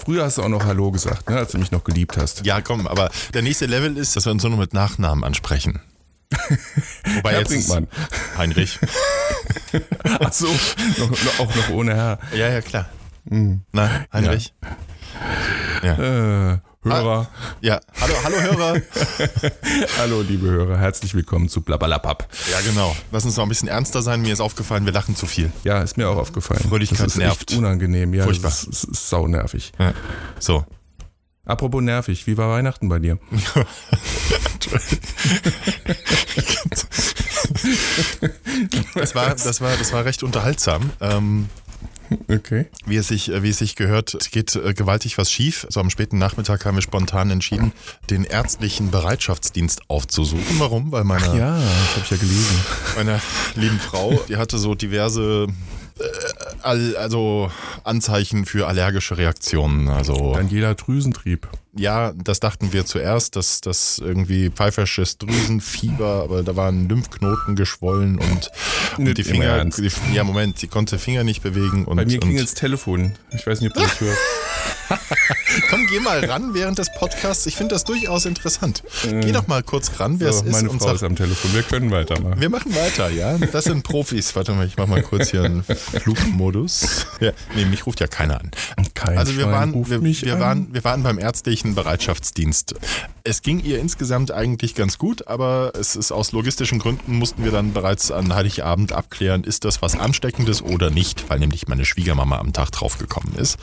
früher hast du auch noch Hallo gesagt, ne, als du mich noch geliebt hast. Ja, komm, aber der nächste Level ist, dass wir uns nur noch mit Nachnamen ansprechen. Wobei Herr jetzt Brinkmann. Heinrich. Ach so, noch, noch, auch noch ohne Herr. Ja, ja, klar. Na, Heinrich? Ja. Äh, Hörer. ja. Hallo, hallo Hörer. Hallo, liebe Hörer. Herzlich willkommen zu Blablabab. Ja, genau. Lass uns noch ein bisschen ernster sein. Mir ist aufgefallen, wir lachen zu viel. Ja, ist mir auch aufgefallen. Fröhlichkeit das ist nervt. echt unangenehm. Ja, Furchtbar. Das ist, ist sau nervig. Ja. So. Apropos nervig, wie war Weihnachten bei dir? Das war, das war, das war recht unterhaltsam. Ähm, Okay. wie es sich, wie es sich gehört, es geht äh, gewaltig was schief. So am späten Nachmittag haben wir spontan entschieden, den ärztlichen Bereitschaftsdienst aufzusuchen. Warum? Weil meine, Ja, das habe ich ja gelesen. meine lieben Frau, die hatte so diverse also Anzeichen für allergische Reaktionen. Also Dann jeder Drüsentrieb. ja, das dachten wir zuerst, dass das irgendwie pfeifersches Drüsenfieber, aber da waren Lymphknoten geschwollen und, und die Finger, die, ja Moment, sie konnte Finger nicht bewegen und, Bei mir klingelt das Telefon. Ich weiß nicht, ob du das hörst. Komm, geh mal ran während des Podcasts. Ich finde das durchaus interessant. Geh doch mal kurz ran, wer Äh. So, es ist. meine Frau ist am Telefon. Wir können weitermachen. wir machen weiter, ja. Das sind Profis. Warte mal, ich mach mal kurz hier einen Flugmodus. Ja, nee, mich ruft ja keiner an. Kein Also wir waren, wir, wir, an. waren, wir waren beim ärztlichen Bereitschaftsdienst. Es ging ihr insgesamt eigentlich ganz gut, aber es ist aus logistischen Gründen mussten wir dann bereits an Heiligabend abklären, ist das was Ansteckendes oder nicht, weil nämlich meine Schwiegermama am Tag draufgekommen ist.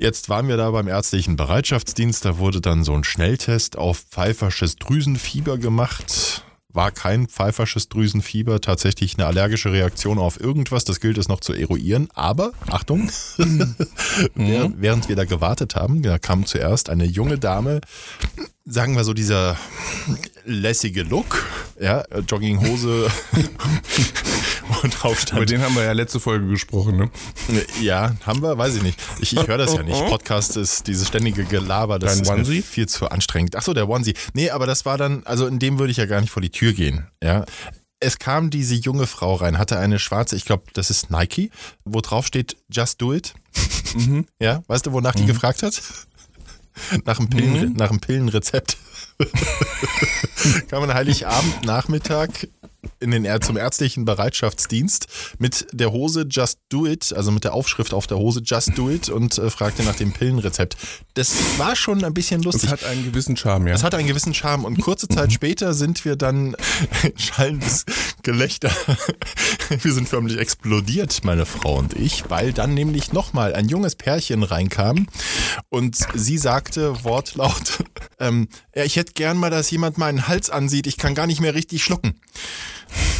Jetzt waren wir da beim ärztlichen Bereitschaftsdienst, da wurde dann so ein Schnelltest auf pfeifersches Drüsenfieber gemacht. War kein pfeifersches Drüsenfieber, tatsächlich eine allergische Reaktion auf irgendwas, das gilt es noch zu eruieren. Aber, Achtung, während, während wir da gewartet haben, da kam zuerst eine junge Dame, sagen wir so dieser lässige Look, ja, Jogginghose und drauf Über den haben wir ja letzte Folge gesprochen, ne? ja, haben wir? Weiß ich nicht. Ich, ich höre das ja nicht. Podcast ist dieses ständige Gelaber, das Dein ist Onesie? viel zu anstrengend. Achso, der Onesie. Nee, aber das war dann, also in dem würde ich ja gar nicht vor die Tür gehen. Ja. Es kam diese junge Frau rein, hatte eine schwarze, ich glaube, das ist Nike, wo drauf steht Just Do It. Ja, weißt du, wonach die gefragt hat? Nach dem, Pillen, nach dem Pillenrezept. kam an Heiligabend Nachmittag in den, zum ärztlichen Bereitschaftsdienst mit der Hose Just Do It, also mit der Aufschrift auf der Hose Just Do It und äh, fragte nach dem Pillenrezept. Das war schon ein bisschen Das lustig. hat einen gewissen Charme, ja. Es hatte einen gewissen Charme und kurze Zeit später sind wir dann in schallendes Gelächter. Wir sind förmlich explodiert, meine Frau und ich, weil dann nämlich nochmal ein junges Pärchen reinkam und sie sagte wortlaut, ähm, ja, ich hätte gern mal, dass jemand meinen Hals ansieht, ich kann gar nicht mehr richtig schlucken.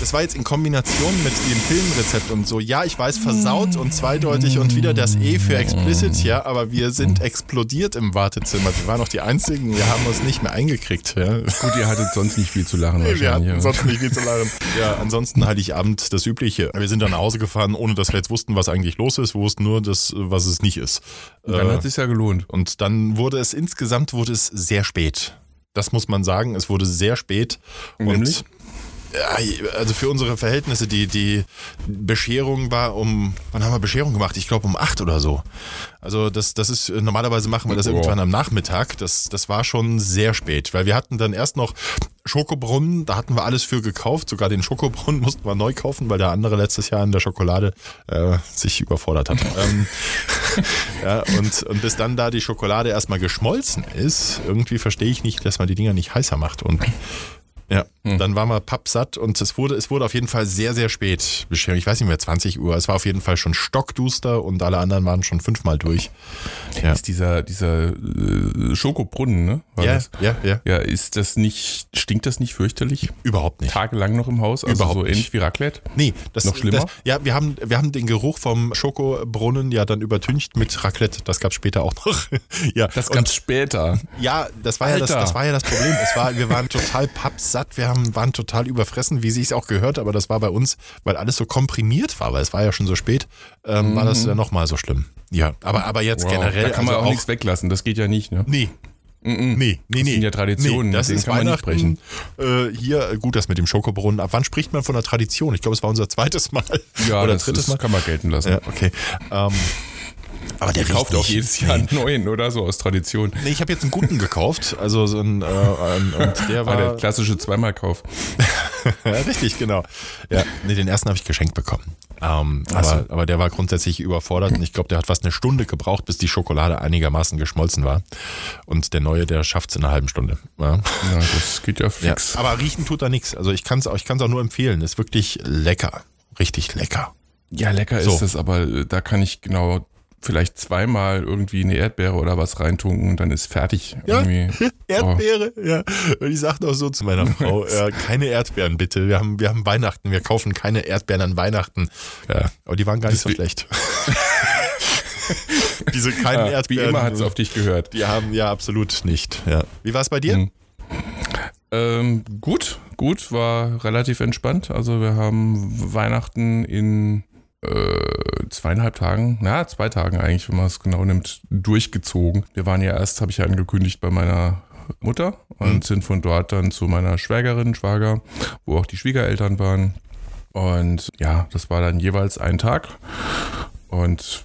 Das war jetzt in Kombination mit dem Filmrezept und so. Ja, ich weiß, versaut und zweideutig und wieder das E für explicit, ja, aber wir sind explodiert im Wartezimmer. Wir waren noch die Einzigen, wir haben uns nicht mehr eingekriegt. Ja. Gut, ihr hattet sonst nicht viel zu lachen Nee, wir hatten ja. sonst nicht viel zu lachen. Ja, ansonsten Heiligabend das Übliche. Wir sind dann nach Hause gefahren, ohne dass wir jetzt wussten, was eigentlich los ist. Wir wussten nur, dass, was es nicht ist. Dann Äh, hat es ja gelohnt. und dann wurde es insgesamt wurde es sehr spät. Das muss man sagen. Es wurde sehr spät. Nämlich? Und also für unsere Verhältnisse, die, die Bescherung war um, wann haben wir Bescherung gemacht? Ich glaube um acht oder so. Also das, das ist, normalerweise machen wir das Oh. irgendwann am Nachmittag. Das, das war schon sehr spät, weil wir hatten dann erst noch Schokobrunnen, da hatten wir alles für gekauft. Sogar den Schokobrunnen mussten wir neu kaufen, weil der andere letztes Jahr in der Schokolade äh, sich überfordert hat. ähm, ja, und, und bis dann da die Schokolade erstmal geschmolzen ist, irgendwie verstehe ich nicht, dass man die Dinger nicht heißer macht. Und ja, dann waren wir pappsatt und es wurde, es wurde auf jeden Fall sehr, sehr spät beschert. Ich weiß nicht mehr, 20 Uhr. Es war auf jeden Fall schon stockduster und alle anderen waren schon fünfmal durch. Ja, Ist dieser, dieser äh, Schokobrunnen, ne? War ja, das? ja, ja. Ja, ist das nicht, stinkt das nicht fürchterlich? Überhaupt nicht. Tagelang noch im Haus? Also Überhaupt so nicht. ähnlich wie Raclette? Nee, das Noch schlimmer? Das, ja, wir haben, wir haben den Geruch vom Schokobrunnen ja dann übertüncht mit Raclette. Das gab es später auch noch. ja, Das und- gab's später. Ja, das war ja das, das war ja das Problem. Es war, wir waren total pappsatt, wir haben, waren total überfressen, wie sie es auch gehört, aber das war bei uns, weil alles so komprimiert war, weil es war ja schon so spät, ähm, war das dann nochmal so schlimm. Ja, aber, aber jetzt Wow, generell. da kann man also auch, nichts weglassen, das geht ja nicht, ne? Nee. Nee, nee, nee. sind ja Traditionen, Nee, das ist kann man nicht Weihnachten. Äh, hier, gut, das mit dem Schokobrunnen. Ab wann spricht man von einer Tradition? Ich glaube, es war unser zweites Mal. Ja, Oder das, drittes das Mal. kann man gelten lassen. Ja, okay. Ähm, aber der Der kauft riecht auch nicht. jedes Jahr einen neuen oder so aus Tradition. Nee, ich habe jetzt einen guten gekauft. Also so ein, äh, ein und der War der war. klassische Zweimalkauf. ja, richtig, genau. Ja, nee, den ersten habe ich geschenkt bekommen. Ähm, Ach so. aber, aber der war grundsätzlich überfordert und ich glaube, der hat fast eine Stunde gebraucht, bis die Schokolade einigermaßen geschmolzen war. Und der neue, der schafft es in einer halben Stunde. Ja. Ja, das geht ja Ja, fix. aber riechen tut da nichts. Also ich kann es ich kann's auch nur empfehlen. Ist wirklich lecker. Richtig lecker. Ja, lecker So. ist es, aber äh, da kann ich genau vielleicht zweimal irgendwie eine Erdbeere oder was reintunken und dann ist fertig. Ja. Irgendwie. Erdbeere, ja. Und ich sagte auch so zu meiner Frau, äh, keine Erdbeeren bitte. Wir haben, wir haben Weihnachten, wir kaufen keine Erdbeeren an Weihnachten. Ja, aber die waren gar nicht so wie- schlecht. Diese kleinen Ja, wie Erdbeeren. immer hat es auf dich gehört. die haben ja absolut nicht. Ja. Wie war es bei dir? Mhm. Ähm, gut, gut, war relativ entspannt. Also wir haben Weihnachten in äh, zweieinhalb Tagen, na, zwei Tagen eigentlich, wenn man es genau nimmt, durchgezogen. Wir waren ja erst, habe ich ja angekündigt, bei meiner Mutter und Mhm. sind von dort dann zu meiner Schwägerin, Schwager, wo auch die Schwiegereltern waren. Und ja, das war dann jeweils ein Tag. Und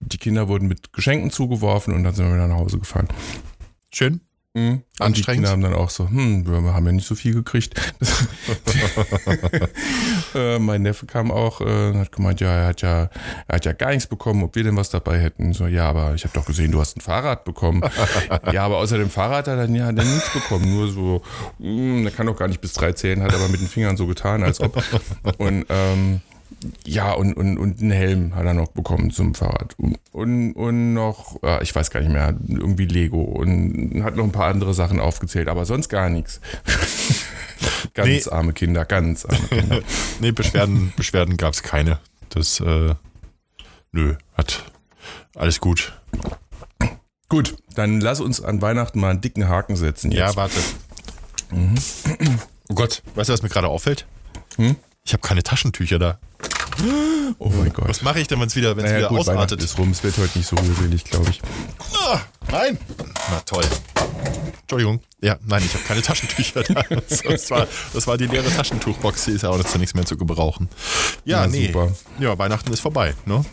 die Kinder wurden mit Geschenken zugeworfen und dann sind wir wieder nach Hause gefahren. Schön. Mhm. Und die Anstrengend. Kinder haben dann auch so, hm, wir haben ja nicht so viel gekriegt. äh, mein Neffe kam auch äh, und hat gemeint, ja, er hat ja, er hat ja gar nichts bekommen, ob wir denn was dabei hätten. So, ja, aber ich habe doch gesehen, du hast ein Fahrrad bekommen. ja, aber außer dem Fahrrad hat er dann ja hat er nichts bekommen. Nur so, hm, der kann doch gar nicht bis drei zählen, hat aber mit den Fingern so getan, als ob. Und ähm, ja, und, und, und einen Helm hat er noch bekommen zum Fahrrad. Und, und, und noch, ich weiß gar nicht mehr, irgendwie Lego und hat noch ein paar andere Sachen aufgezählt, aber sonst gar nichts. ganz Nee. arme Kinder, ganz arme Kinder. Nee, Beschwerden, Beschwerden gab es keine. Das, äh, nö, hat alles gut. Gut, dann lass uns an Weihnachten mal einen dicken Haken setzen. Jetzt. Ja, warte. Oh Gott, weißt du, was mir gerade auffällt? Hm? Ich habe keine Taschentücher da. Oh mein Gott. Was mache ich denn, wenn es wieder, wenn's Naja, wieder gut, Weihnachten ausartet? ist rum, es wird heute nicht so rührselig, glaube ich. Ah, nein. Na toll. Entschuldigung. Ja, nein, ich habe keine Taschentücher da. Das war, das war die leere Taschentuchbox, die ist ja auch jetzt nichts mehr zu gebrauchen. Ja, Na, nee. super. Ja, Weihnachten ist vorbei, ne?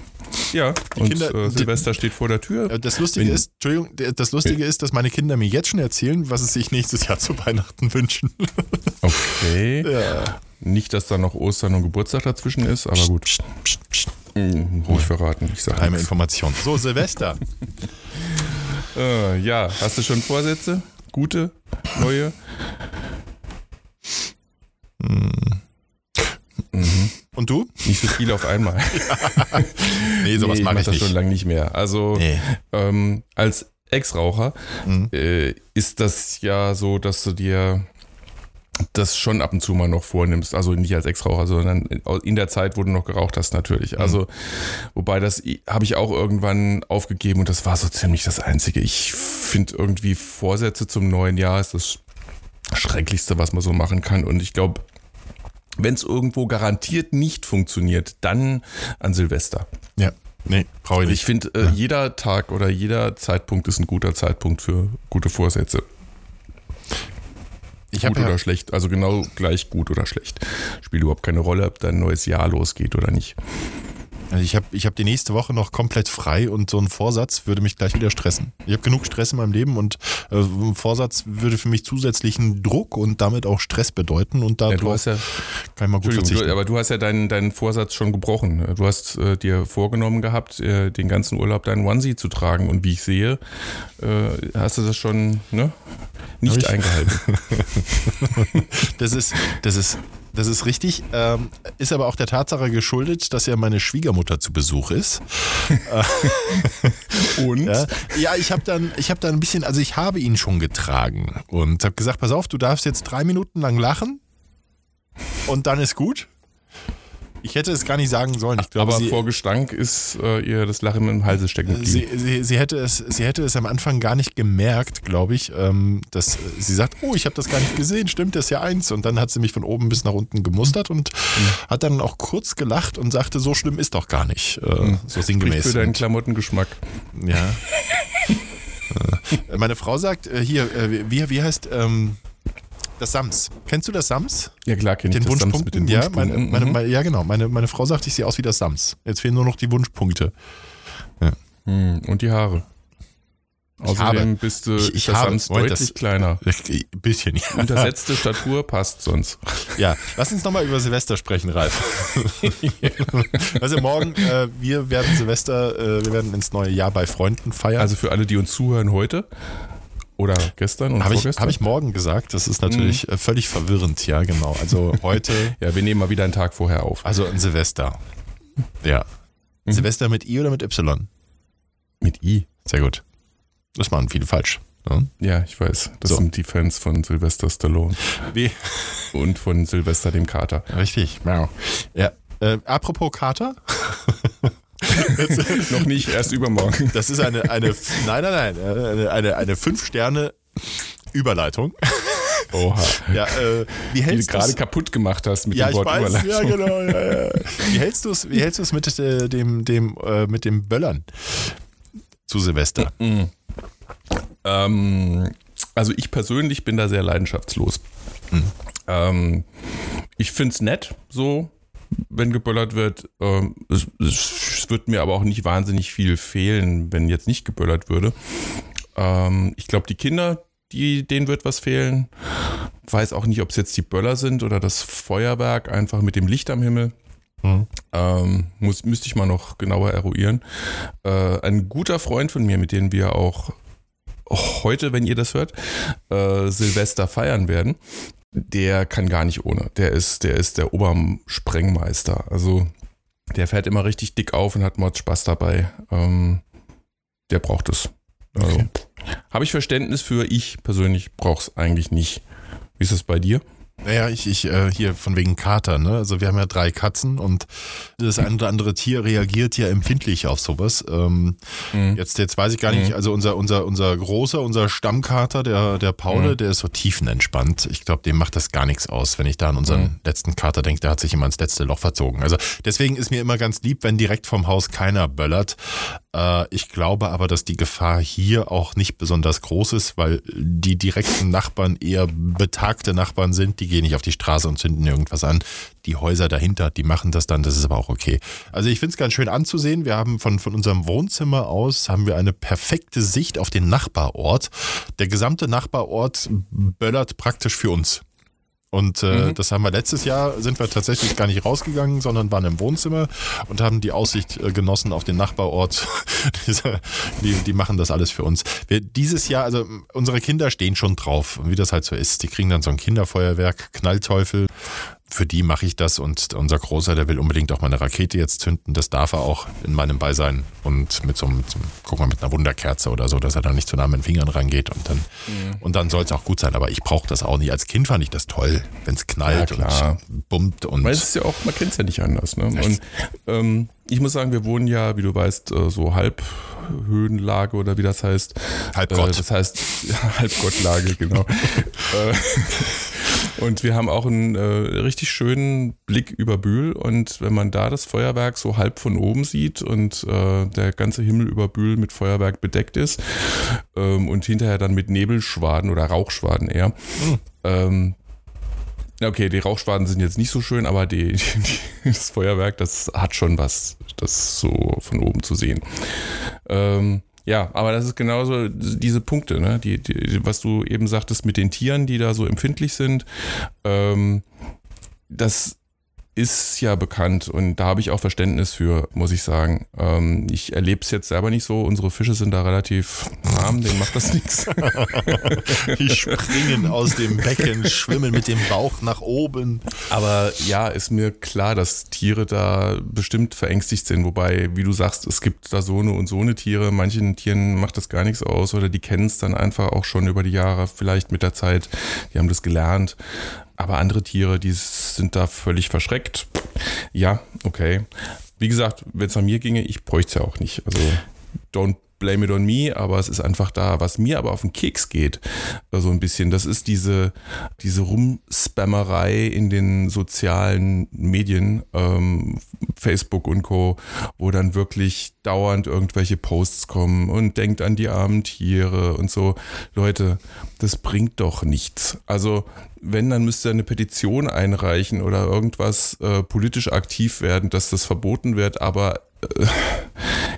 Ja, und Kinder- äh, die- Silvester steht vor der Tür. Das Lustige Wenn- ist, Entschuldigung, das Lustige ist, dass meine Kinder mir jetzt schon erzählen, was sie sich nächstes Jahr zu Weihnachten wünschen. Okay. Ja. Nicht, dass da noch Ostern und Geburtstag dazwischen ist, aber gut. Psst, psst, psst. Hm, ruhig verraten, ich sage Geheime. Information. So, Silvester. Äh, ja, hast du schon Vorsätze? Gute, neue? Und du? Nicht so viel auf einmal. Nee, sowas nee, mache mach ich das nicht. schon lange nicht mehr. Also Nee. ähm, als Ex-Raucher Mhm. äh, ist das ja so, dass du dir das schon ab und zu mal noch vornimmst. Also nicht als Ex-Raucher, sondern in der Zeit, wo du noch geraucht hast, natürlich. Mhm. Also, wobei das habe ich auch irgendwann aufgegeben und das war so ziemlich das Einzige. Ich finde irgendwie Vorsätze zum neuen Jahr ist das Schrecklichste, was man so machen kann. Und ich glaube, wenn es irgendwo garantiert nicht funktioniert, dann an Silvester. Ja. Nee, brauche ich Ich nicht. finde, äh, jeder Tag oder jeder Zeitpunkt ist ein guter Zeitpunkt für gute Vorsätze. Ich gut ja, oder schlecht. Also genau gleich gut oder schlecht. Spielt überhaupt keine Rolle, ob dein neues Jahr losgeht oder nicht. Also ich hab, ich hab die nächste Woche noch komplett frei und so ein Vorsatz würde mich gleich wieder stressen. Ich habe genug Stress in meinem Leben und äh, ein Vorsatz würde für mich zusätzlichen Druck und damit auch Stress bedeuten und da Ja, du hast ja, kann ich mal gut verzichten. du, aber du hast ja deinen, deinen Vorsatz schon gebrochen. Du hast äh, dir vorgenommen gehabt, äh, den ganzen Urlaub deinen Onesie zu tragen. Und wie ich sehe, äh, hast du das schon ne, nicht eingehalten. Das ist, das ist, das ist richtig, ähm, ist aber auch der Tatsache geschuldet, dass ja meine Schwiegermutter zu Besuch ist. Und? Ja, ja ich habe dann, ich habe dann ein bisschen, also ich habe ihn schon getragen und habe gesagt, pass auf, du darfst jetzt drei Minuten lang lachen und dann ist gut. Ich hätte es gar nicht sagen sollen. Ich glaube, aber sie, vor Gestank ist äh, ihr das Lachen im Halse stecken geblieben. sie, sie, sie, hätte es, sie hätte es am Anfang gar nicht gemerkt, glaube ich, ähm, dass äh, sie sagt, oh, ich habe das gar nicht gesehen, stimmt, das ist ja eins. Und dann hat sie mich von oben bis nach unten gemustert und hat dann auch kurz gelacht und sagte, so schlimm ist doch gar nicht. Äh, so Spricht sinngemäß. für deinen Klamottengeschmack. Ja. Äh, Meine Frau sagt, äh, hier, äh, wie, wie heißt ähm, das Sams? Kennst du das Sams? Ja, klar, kenn ich Den das Sams mit den ja, Wunschpunkten. meine, meine, Mhm. meine, ja, genau. Meine, meine Frau sagt, ich sehe aus wie das Sams. Jetzt fehlen nur noch die Wunschpunkte. Hm, Und die Haare. Außerdem habe- bist du ich- ich der habe- deutlich das- kleiner. Ein bisschen, ja. Untersetzte Statur passt sonst. Ja, lass uns nochmal über Silvester sprechen, Ralf. Also morgen, äh, wir werden Silvester, äh, wir werden ins neue Jahr bei Freunden feiern. Also für alle, die uns zuhören heute oder gestern und habe ich, vorgestern. hab ich morgen gesagt, das ist natürlich Mhm. äh, völlig verwirrend, ja genau. Also heute, ja, wir nehmen mal wieder einen Tag vorher auf. also ein Silvester. Ja. Mhm. Silvester mit I oder mit Y? Mit I. Sehr gut. Das machen viele falsch. Ne? Ja, ich weiß. Das So. sind die Fans von Sylvester Stallone Wie? und von Sylvester dem Kater. Richtig. Wow. Ja. Äh, apropos Kater, Noch nicht, erst übermorgen. das ist eine, eine nein, nein, nein, eine, eine, eine Fünf-Sterne-Überleitung. Oha. Ja, äh, wie Die du hältst gerade kaputt gemacht hast mit Ja, dem ich Wort weiß, ja genau. Ja, ja. Wie hältst du es? Wie hältst mit äh, dem dem äh, mit dem Böllern zu Silvester? Ähm, also ich persönlich bin da sehr leidenschaftslos. Mhm. Ähm, ich finde es nett, so, wenn geböllert wird. Ähm, es, es wird mir aber auch nicht wahnsinnig viel fehlen, wenn jetzt nicht geböllert würde. Ähm, ich glaube, die Kinder, die, denen wird was fehlen. Weiß auch nicht, ob es jetzt die Böller sind oder das Feuerwerk, einfach mit dem Licht am Himmel. Mhm. Ähm, muss, müsste ich mal noch genauer eruieren. Äh, ein guter Freund von mir, mit dem wir auch heute, wenn ihr das hört, äh, Silvester feiern werden, der kann gar nicht ohne. Der ist, der ist der Obersprengmeister. Also der fährt immer richtig dick auf und hat Mod Spaß dabei. Ähm, der braucht es. Also, Okay. Habe ich Verständnis für, ich persönlich brauche es eigentlich nicht. Wie ist das bei dir? Naja, ich, ich äh, hier von wegen Kater, ne? Also wir haben ja drei Katzen und das ein oder andere Tier reagiert ja empfindlich auf sowas. Ähm, Mhm. Jetzt, jetzt weiß ich gar nicht, Mhm. also unser, unser, unser großer, unser Stammkater, der, der Paule, Mhm. der ist so tiefenentspannt. Ich glaube, dem macht das gar nichts aus, wenn ich da an unseren Mhm. letzten Kater denke, der hat sich immer ins letzte Loch verzogen. Also deswegen ist mir immer ganz lieb, wenn direkt vom Haus keiner böllert. Äh, ich glaube aber, dass die Gefahr hier auch nicht besonders groß ist, weil die direkten Nachbarn eher betagte Nachbarn sind. Die gehen nicht auf die Straße und zünden irgendwas an. Die Häuser dahinter, die machen das dann, das ist aber auch okay. Also ich finde es ganz schön anzusehen. Wir haben von, von unserem Wohnzimmer aus haben wir eine perfekte Sicht auf den Nachbarort. Der gesamte Nachbarort böllert praktisch für uns. Und äh, Mhm. das haben wir letztes Jahr, sind wir tatsächlich gar nicht rausgegangen, sondern waren im Wohnzimmer und haben die Aussicht äh, genossen auf den Nachbarort. Die, die machen das alles für uns. Wir, dieses Jahr, also unsere Kinder stehen schon drauf, wie das halt so ist. Die kriegen dann so ein Kinderfeuerwerk, Knallteufel. Für die mache ich das und unser Großer, der will unbedingt auch mal eine Rakete jetzt zünden. Das darf er auch in meinem Beisein und mit so einem, mit so einem guck mal, mit einer Wunderkerze oder so, dass er da nicht zu nah mit den Fingern rangeht und dann, und dann soll es auch gut sein. Aber ich brauche das auch nicht. Als Kind fand ich das toll, wenn es knallt Ja, und bummt und Weil es ist ja auch, man kennt es ja nicht anders. Ne? Und ähm, ich muss sagen, wir wohnen ja, wie du weißt, äh, so Halbhöhenlage oder wie das heißt. Halbgott. Äh, das heißt, ja, Halbgottlage, genau. und wir haben auch einen äh, richtig schönen Blick über Bühl. Und wenn man da das Feuerwerk so halb von oben sieht und äh, der ganze Himmel über Bühl mit Feuerwerk bedeckt ist ähm, und hinterher dann mit Nebelschwaden oder Rauchschwaden eher, ähm, ja, Okay, die Rauchschwaden sind jetzt nicht so schön, aber die, die, das Feuerwerk, das hat schon was, das so von oben zu sehen. Ähm, ja, aber das ist genauso diese Punkte, ne? die, die, was du eben sagtest mit den Tieren, die da so empfindlich sind. Ähm, das ist ja bekannt und da habe ich auch Verständnis für, muss ich sagen. Ähm, ich erlebe es jetzt selber nicht so. Unsere Fische sind da relativ arm, denen macht das nichts. die springen aus dem Becken, schwimmen mit dem Bauch nach oben. Aber ja, ist mir klar, dass Tiere da bestimmt verängstigt sind. Wobei, wie du sagst, es gibt da so eine und so eine Tiere. Manchen Tieren macht das gar nichts aus oder die kennen es dann einfach auch schon über die Jahre, vielleicht mit der Zeit. Die haben das gelernt. Aber andere Tiere, die sind da völlig verschreckt. Ja, okay. Wie gesagt, wenn es an mir ginge, ich bräuchte es ja auch nicht. Also, don't blame it on me, aber es ist einfach da. Was mir aber auf den Keks geht, so also ein bisschen, das ist diese, diese Rumspammerei in den sozialen Medien, ähm, Facebook und Co., wo dann wirklich dauernd irgendwelche Posts kommen und denkt an die armen Tiere und so. Leute, das bringt doch nichts. Also wenn, dann müsste eine Petition einreichen oder irgendwas äh, politisch aktiv werden, dass das verboten wird, aber äh,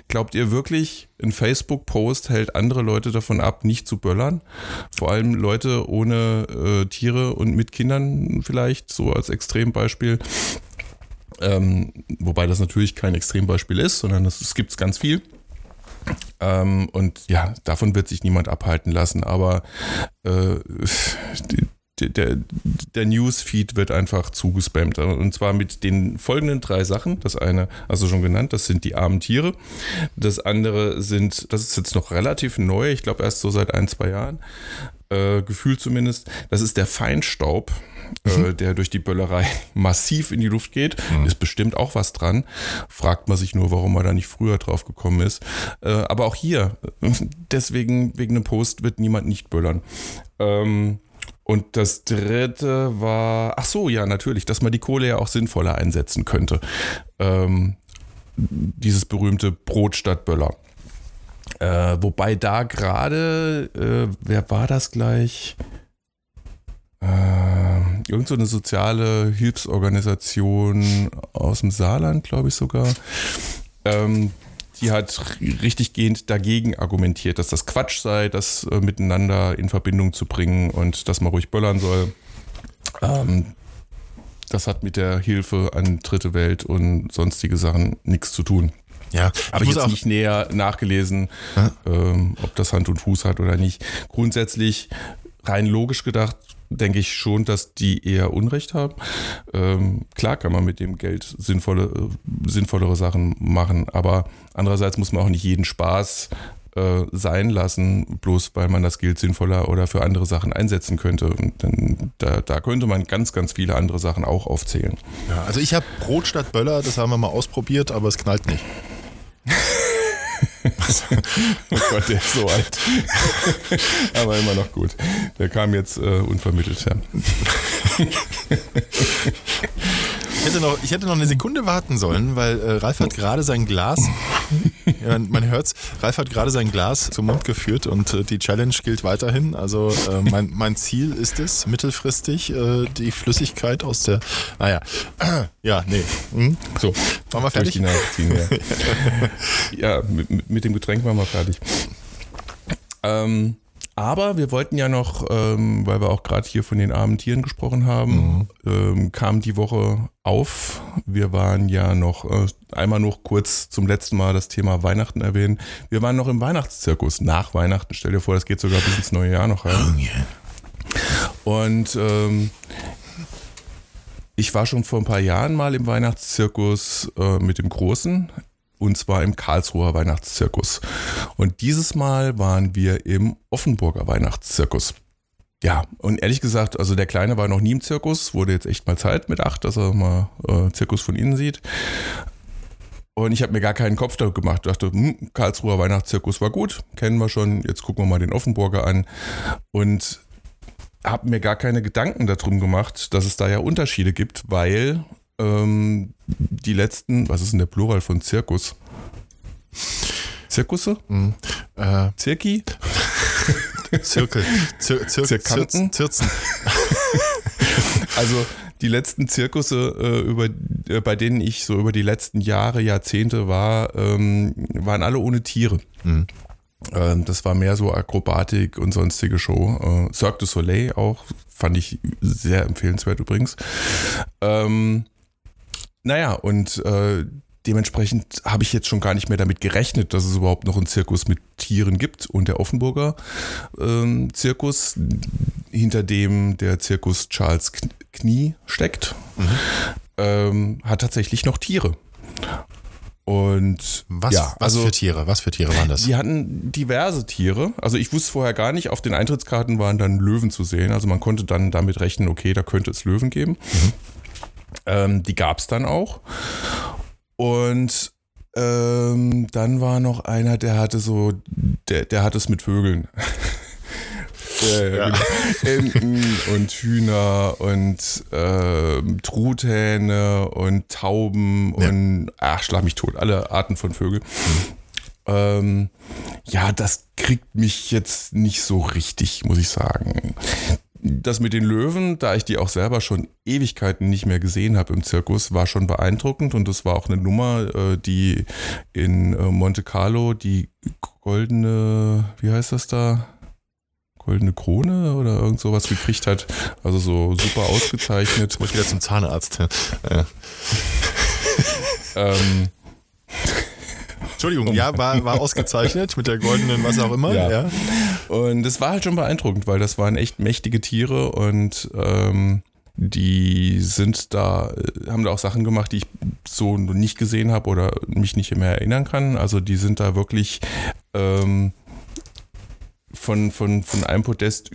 Glaubt ihr wirklich, ein Facebook-Post hält andere Leute davon ab, nicht zu böllern? Vor allem Leute ohne äh, Tiere und mit Kindern vielleicht, so als Extrembeispiel. Ähm, wobei das natürlich kein Extrembeispiel ist, sondern es gibt ganz viel. Ähm, und ja, davon wird sich niemand abhalten lassen. Aber äh, der, der Newsfeed wird einfach zugespammt. Und zwar mit den folgenden drei Sachen. Das eine, also schon genannt, das sind die armen Tiere. Das andere sind, das ist jetzt noch relativ neu, ich glaube erst so seit ein, zwei Jahren, äh, gefühlt zumindest, das ist der Feinstaub. Äh, mhm. der durch die Böllerei massiv in die Luft geht. Mhm. Ist bestimmt auch was dran. Fragt man sich nur, warum man da nicht früher drauf gekommen ist. Äh, aber auch hier, deswegen, wegen einem Post wird niemand nicht böllern. Ähm, und das dritte war, ach so, ja, natürlich, dass man die Kohle ja auch sinnvoller einsetzen könnte. Ähm, dieses berühmte Brot statt Böller. Äh, wobei da gerade, äh, wer war das gleich? Äh, irgend so eine soziale Hilfsorganisation aus dem Saarland, glaube ich sogar. Ähm, die hat richtig gehend dagegen argumentiert, dass das Quatsch sei, das äh, miteinander in Verbindung zu bringen und dass man ruhig böllern soll. Ähm, das hat mit der Hilfe an Dritte Welt und sonstige Sachen nichts zu tun. Ja, habe ich jetzt nicht näher nachgelesen, ähm, ob das Hand und Fuß hat oder nicht. Grundsätzlich rein logisch gedacht denke ich schon, dass die eher Unrecht haben. Ähm, klar kann man mit dem Geld sinnvolle, äh, sinnvollere Sachen machen, aber andererseits muss man auch nicht jeden Spaß äh, sein lassen, bloß weil man das Geld sinnvoller oder für andere Sachen einsetzen könnte. Dann, da, da könnte man ganz, ganz viele andere Sachen auch aufzählen. Ja, also ich habe Brot statt Böller, das haben wir mal ausprobiert, aber es knallt nicht. oh Gott, der ist so alt. Aber immer noch gut. Der kam jetzt äh, unvermittelt her. Ich hätte, noch, ich hätte noch eine Sekunde warten sollen, weil äh, Ralf hat gerade sein Glas, ja, man hört's, Ralf hat gerade sein Glas zum Mund geführt und äh, die Challenge gilt weiterhin. Also äh, mein, mein Ziel ist es, mittelfristig äh, die Flüssigkeit aus der, naja, ja, nee. Hm? So, waren wir fertig? Ziehen, ja, ja mit, mit, dem Getränk waren wir fertig. Ähm, aber wir wollten ja noch, ähm, weil wir auch gerade hier von den armen Tieren gesprochen haben, mhm. ähm, kam die Woche auf. Wir waren ja noch äh, einmal noch kurz zum letzten Mal das Thema Weihnachten erwähnen. Wir waren noch im Weihnachtszirkus nach Weihnachten. Stell dir vor, das geht sogar bis ins neue Jahr noch rein. Oh, yeah. Und ähm, ich war schon vor ein paar Jahren mal im Weihnachtszirkus äh, mit dem Großen und zwar im Karlsruher Weihnachtszirkus. Und dieses Mal waren wir im Offenburger Weihnachtszirkus. Ja, und ehrlich gesagt, also der Kleine war noch nie im Zirkus, wurde jetzt echt mal Zeit mit acht, dass er mal äh, Zirkus von innen sieht. Und ich habe mir gar keinen Kopf darüber gemacht. Dachte, hm, Karlsruher Weihnachtszirkus war gut, kennen wir schon, jetzt gucken wir mal den Offenburger an. Und habe mir gar keine Gedanken darum gemacht, dass es da ja Unterschiede gibt, weil ähm, die letzten, was ist denn der Plural von Zirkus? Zirkusse? Mhm. Äh, Zirki? Zirkel. Zir Zir Zirkanten? Zirzen. also die letzten Zirkusse, äh, über, äh, bei denen ich so über die letzten Jahre, Jahrzehnte war, ähm, waren alle ohne Tiere. Mhm. Ähm, das war mehr so Akrobatik und sonstige Show. Äh, Cirque du Soleil auch, fand ich sehr empfehlenswert übrigens. Ähm, naja, und äh, dementsprechend habe ich jetzt schon gar nicht mehr damit gerechnet, dass es überhaupt noch einen Zirkus mit Tieren gibt. Und der Offenburger ähm, Zirkus, hinter dem der Zirkus Charles Knie steckt, mhm. ähm, hat tatsächlich noch Tiere. Und was, ja, was also, für Tiere? Was für Tiere waren das? Die hatten diverse Tiere. Also ich wusste vorher gar nicht, auf den Eintrittskarten waren dann Löwen zu sehen. Also man konnte dann damit rechnen, okay, da könnte es Löwen geben. Mhm. Ähm, die gab es dann auch. Und Ähm, dann war noch einer, der hatte so, der, der hat es mit Vögeln. Äh, ja. Enten und Hühner und äh, Truthähne und Tauben ja. und ach, schlag mich tot, alle Arten von Vögeln. Mhm. Ähm, ja, das kriegt mich jetzt nicht so richtig, muss ich sagen das mit den Löwen, da ich die auch selber schon Ewigkeiten nicht mehr gesehen habe im Zirkus, war schon beeindruckend und das war auch eine Nummer, äh, die in äh, Monte Carlo die goldene, wie heißt das da? Goldene Krone oder irgend sowas gekriegt hat. Also so super ausgezeichnet. Jetzt muss ich wieder zum Zahnarzt. Ja. ähm, Entschuldigung, ja, war, war ausgezeichnet mit der goldenen, was auch immer. Ja. ja. Und das war halt schon beeindruckend, weil das waren echt mächtige Tiere und ähm, die sind da, äh, haben da auch Sachen gemacht, die ich so nicht gesehen habe oder mich nicht mehr erinnern kann. Also die sind da wirklich ähm, von, von, von einem Podest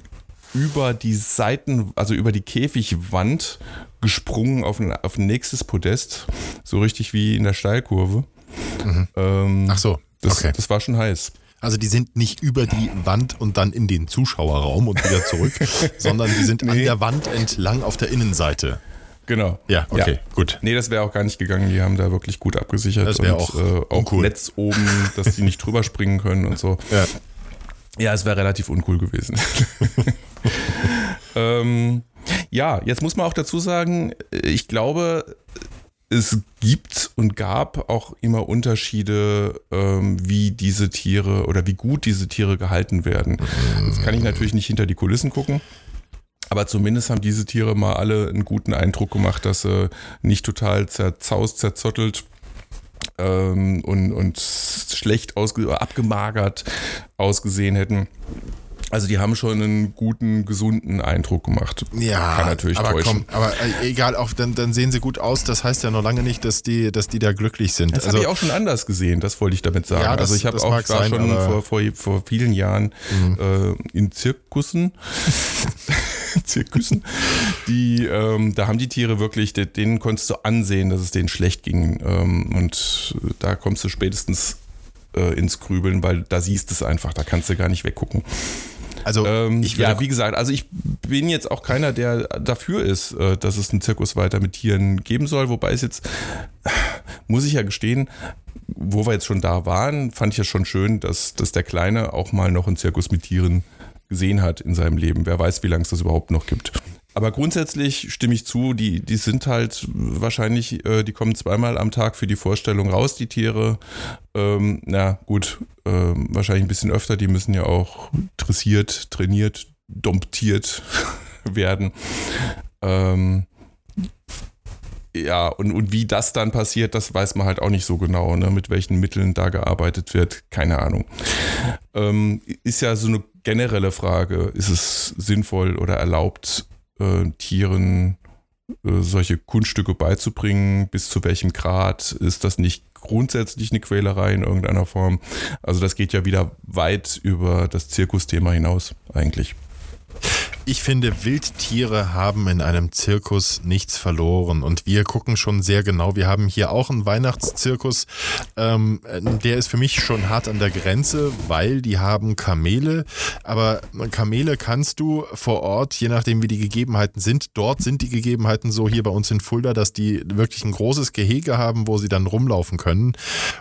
über die Seiten, also über die Käfigwand gesprungen auf ein, auf ein nächstes Podest, so richtig wie in der Steilkurve. Mhm. Ähm, Ach so, das, okay. das war schon heiß. Also die sind nicht über die Wand und dann in den Zuschauerraum und wieder zurück, sondern die sind nee. an der Wand entlang auf der Innenseite. Genau. Ja, okay, ja. gut. Nee, das wäre auch gar nicht gegangen. Die haben da wirklich gut abgesichert. Das wäre auch, äh, auch cool. Netz oben, dass die nicht drüber springen können und so. Ja, ja es wäre relativ uncool gewesen. ähm, ja, jetzt muss man auch dazu sagen, ich glaube, es gibt und gab auch immer Unterschiede, ähm, wie diese Tiere oder wie gut diese Tiere gehalten werden. Jetzt kann ich natürlich nicht hinter die Kulissen gucken. Aber zumindest haben diese Tiere mal alle einen guten Eindruck gemacht, dass sie nicht total zerzaust, zerzottelt ähm, und, und schlecht ausge abgemagert ausgesehen hätten. Also die haben schon einen guten, gesunden Eindruck gemacht. Ja, Kann natürlich aber täuschen. komm, aber äh, egal, auch dann, dann sehen sie gut aus. Das heißt ja noch lange nicht, dass die, dass die da glücklich sind. Das also, habe ich auch schon anders gesehen, das wollte ich damit sagen. Ja, das, also ich habe auch ich war sein, schon vor, vor, vor vielen Jahren mhm. äh, in Zirkussen, Zirkussen, die, ähm, da haben die Tiere wirklich, denen konntest du ansehen, dass es denen schlecht ging. Ähm, und da kommst du spätestens äh, ins Grübeln, weil da siehst du es einfach, da kannst du gar nicht weggucken. Also ähm, ja, wie gesagt, also ich bin jetzt auch keiner, der dafür ist, äh, dass es einen Zirkus weiter mit Tieren geben soll. Wobei es jetzt, muss ich ja gestehen, wo wir jetzt schon da waren, fand ich ja schon schön, dass, dass der Kleine auch mal noch einen Zirkus mit Tieren gesehen hat in seinem Leben. Wer weiß, wie lange es das überhaupt noch gibt. Aber grundsätzlich stimme ich zu, die, die sind halt wahrscheinlich, äh, die kommen zweimal am Tag für die Vorstellung raus, die Tiere. Ähm, na gut, äh, wahrscheinlich ein bisschen öfter, die müssen ja auch dressiert, trainiert, domptiert werden. Ähm, ja, und, und wie das dann passiert, das weiß man halt auch nicht so genau, ne? mit welchen Mitteln da gearbeitet wird, keine Ahnung. Ähm, ist ja so eine generelle Frage, ist es sinnvoll oder erlaubt, äh, Tieren äh, solche Kunststücke beizubringen, bis zu welchem Grad ist das nicht grundsätzlich eine Quälerei in irgendeiner Form. Also das geht ja wieder weit über das Zirkusthema hinaus eigentlich. Ich finde, Wildtiere haben in einem Zirkus nichts verloren. Und wir gucken schon sehr genau. Wir haben hier auch einen Weihnachtszirkus. Ähm, der ist für mich schon hart an der Grenze, weil die haben Kamele. Aber Kamele kannst du vor Ort, je nachdem wie die Gegebenheiten sind, dort sind die Gegebenheiten so hier bei uns in Fulda, dass die wirklich ein großes Gehege haben, wo sie dann rumlaufen können.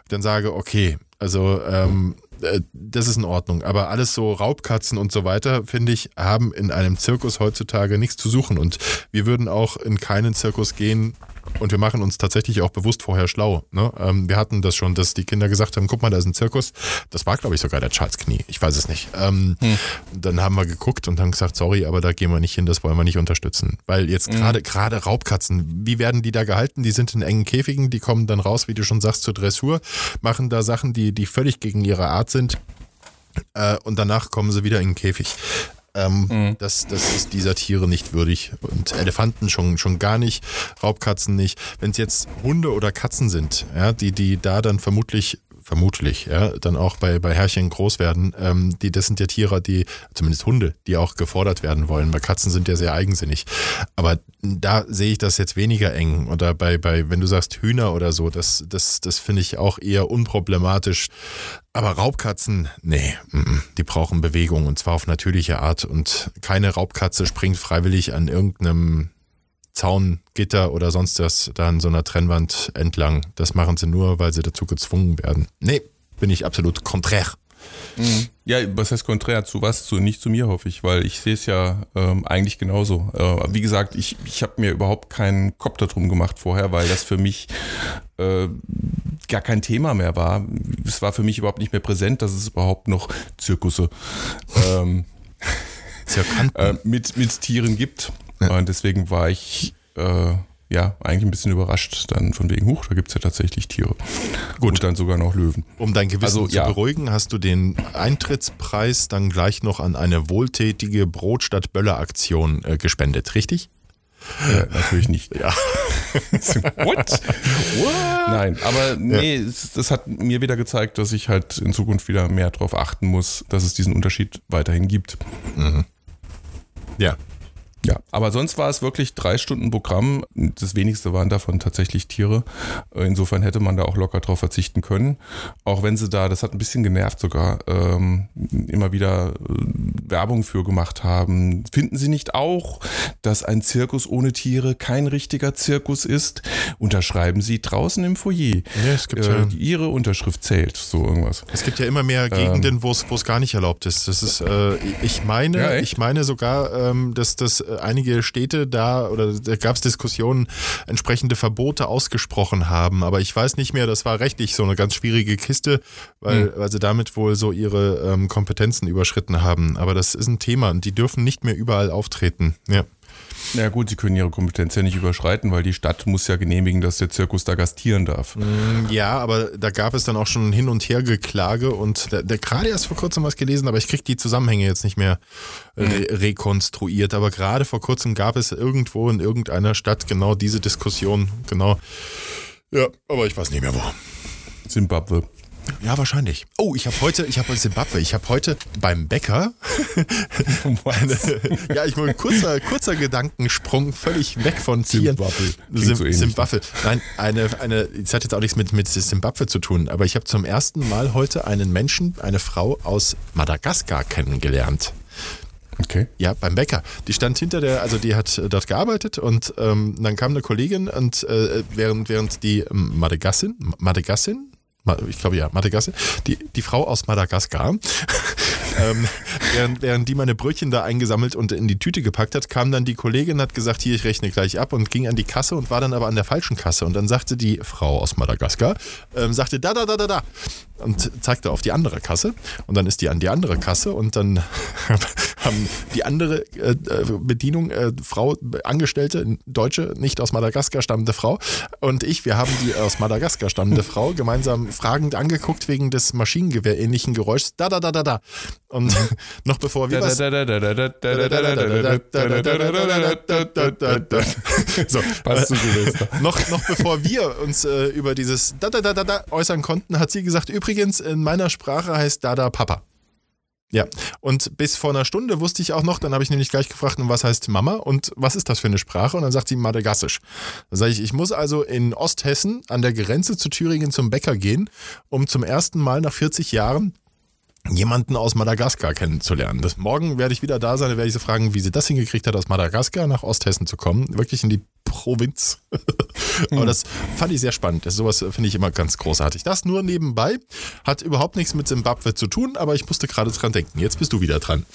Dann sage, okay, also ähm, äh, das ist in Ordnung. Aber alles so Raubkatzen und so weiter, finde ich, haben in einem Zirkus heutzutage nichts zu suchen. Und wir würden auch in keinen Zirkus gehen, und wir machen uns tatsächlich auch bewusst vorher schlau. Ne? Ähm, wir hatten das schon, dass die Kinder gesagt haben, guck mal, da ist ein Zirkus. Das war, glaube ich, sogar der Charles Knie. Ich weiß es nicht. Ähm, hm. Dann haben wir geguckt und haben gesagt, sorry, aber da gehen wir nicht hin, das wollen wir nicht unterstützen. Weil jetzt hm. gerade gerade Raubkatzen, wie werden die da gehalten? Die sind in engen Käfigen, die kommen dann raus, wie du schon sagst, zur Dressur, machen da Sachen, die, die völlig gegen ihre Art sind. Äh, und danach kommen sie wieder in den Käfig. Ähm, mhm. das, das ist dieser Tiere nicht würdig. Und Elefanten schon, schon gar nicht, Raubkatzen nicht. Wenn es jetzt Hunde oder Katzen sind, ja, die, die da dann vermutlich vermutlich, ja, dann auch bei, bei Herrchen groß werden. Ähm, die, das sind ja Tiere, die, zumindest Hunde, die auch gefordert werden wollen. Bei Katzen sind ja sehr eigensinnig. Aber da sehe ich das jetzt weniger eng. Oder bei, bei, wenn du sagst Hühner oder so, das, das, das finde ich auch eher unproblematisch. Aber Raubkatzen, nee, die brauchen Bewegung und zwar auf natürliche Art. Und keine Raubkatze springt freiwillig an irgendeinem Zaun, Gitter oder sonst was da an so einer Trennwand entlang. Das machen sie nur, weil sie dazu gezwungen werden. Nee, bin ich absolut konträr. Mhm. Ja, was heißt konträr zu was? Zu nicht zu mir, hoffe ich, weil ich sehe es ja ähm, eigentlich genauso. Äh, wie gesagt, ich, ich habe mir überhaupt keinen Kopf darum gemacht vorher, weil das für mich äh, gar kein Thema mehr war. Es war für mich überhaupt nicht mehr präsent, dass es überhaupt noch Zirkusse ähm, äh, mit, mit Tieren gibt. Ja. Und deswegen war ich äh, ja eigentlich ein bisschen überrascht dann von wegen, huch, da gibt es ja tatsächlich Tiere. Gut. Und dann sogar noch Löwen. Um dein Gewissen also, zu ja. beruhigen, hast du den Eintrittspreis dann gleich noch an eine wohltätige Brotstadt Böller Aktion äh, gespendet, richtig? Ja, natürlich nicht. Ja. What? What? Nein, aber nee, ja. das hat mir wieder gezeigt, dass ich halt in Zukunft wieder mehr darauf achten muss, dass es diesen Unterschied weiterhin gibt. Mhm. Ja, ja, aber sonst war es wirklich drei Stunden Programm. Das wenigste waren davon tatsächlich Tiere. Insofern hätte man da auch locker drauf verzichten können. Auch wenn sie da, das hat ein bisschen genervt sogar, ähm, immer wieder äh, Werbung für gemacht haben. Finden Sie nicht auch, dass ein Zirkus ohne Tiere kein richtiger Zirkus ist? Unterschreiben Sie draußen im Foyer. Ja, es gibt äh, ja, Ihre Unterschrift zählt, so irgendwas. Es gibt ja immer mehr Gegenden, ähm, wo es gar nicht erlaubt ist. Das ist, äh, ich meine, ja, ich meine sogar, ähm, dass das äh, einige Städte da oder da gab es Diskussionen, entsprechende Verbote ausgesprochen haben. Aber ich weiß nicht mehr, das war rechtlich so eine ganz schwierige Kiste, weil, mhm. weil sie damit wohl so ihre ähm, Kompetenzen überschritten haben. Aber das ist ein Thema und die dürfen nicht mehr überall auftreten. Ja. Ja gut, sie können ihre Kompetenz ja nicht überschreiten, weil die Stadt muss ja genehmigen, dass der Zirkus da gastieren darf. Mm, ja, aber da gab es dann auch schon hin und her Geklage und der, der gerade erst vor kurzem was gelesen, aber ich kriege die Zusammenhänge jetzt nicht mehr äh, re rekonstruiert. Aber gerade vor kurzem gab es irgendwo in irgendeiner Stadt genau diese Diskussion. Genau. Ja, aber ich weiß nicht mehr wo. Zimbabwe. Ja, wahrscheinlich. Oh, ich habe heute, ich habe Zimbabwe, ich habe heute beim Bäcker eine, ja, ich wollte kurzer, kurzer Gedankensprung, völlig weg von Tieren. Zimbabwe. Zimbabwe. Nein, eine, eine, es hat jetzt auch nichts mit, mit Zimbabwe zu tun, aber ich habe zum ersten Mal heute einen Menschen, eine Frau aus Madagaskar kennengelernt. Okay. Ja, beim Bäcker. Die stand hinter der, also die hat dort gearbeitet und ähm, dann kam eine Kollegin und äh, während, während die Madagassin, Madagassin, ich glaube ja, Madagaskar, die, die Frau aus Madagaskar, ähm, während, während die meine Brötchen da eingesammelt und in die Tüte gepackt hat, kam dann die Kollegin, hat gesagt, hier, ich rechne gleich ab und ging an die Kasse und war dann aber an der falschen Kasse. Und dann sagte die Frau aus Madagaskar, ähm, sagte, da, da, da, da, da und zeigte auf die andere Kasse. Und dann ist die an die andere Kasse und dann haben die andere äh, Bedienung, äh, Frau, Angestellte, Deutsche, nicht aus Madagaskar stammende Frau und ich, wir haben die aus Madagaskar stammende Frau gemeinsam fragend angeguckt wegen des Maschinengewehr-ähnlichen Geräuschs. Da, da, da, da, da. Und noch bevor wir was... so, Passt zu noch, noch bevor wir uns äh, über dieses da, da, da, da, da äußern konnten, hat sie gesagt, übrigens, in meiner Sprache heißt Dada Papa. Ja, und bis vor einer Stunde wusste ich auch noch, dann habe ich nämlich gleich gefragt, was heißt Mama und was ist das für eine Sprache? Und dann sagt sie Madagassisch. Dann sage ich, ich muss also in Osthessen an der Grenze zu Thüringen zum Bäcker gehen, um zum ersten Mal nach 40 Jahren jemanden aus Madagaskar kennenzulernen. Das, morgen werde ich wieder da sein, da werde ich sie fragen, wie sie das hingekriegt hat, aus Madagaskar nach Osthessen zu kommen. Wirklich in die Provinz. Aber hm. das fand ich sehr spannend. Das, sowas finde ich immer ganz großartig. Das nur nebenbei. Hat überhaupt nichts mit Zimbabwe zu tun, aber ich musste gerade dran denken. Jetzt bist du wieder dran.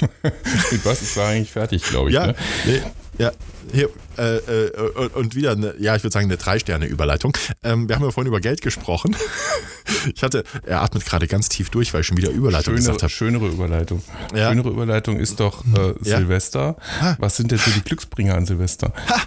mit was? Ich war eigentlich fertig, glaube ich. Ja, ne? nee, ja, hier, äh, äh, und wieder eine, ja, ich würde sagen, eine Drei-Sterne-Überleitung. Ähm, wir haben ja vorhin über Geld gesprochen. ich hatte, er atmet gerade ganz tief durch, weil ich schon wieder Überleitung Schöne, gesagt habe. Schönere Überleitung. Ja. Schönere Überleitung ist doch äh, ja. Silvester. Ha. Was sind denn so die Glücksbringer an Silvester? Ha.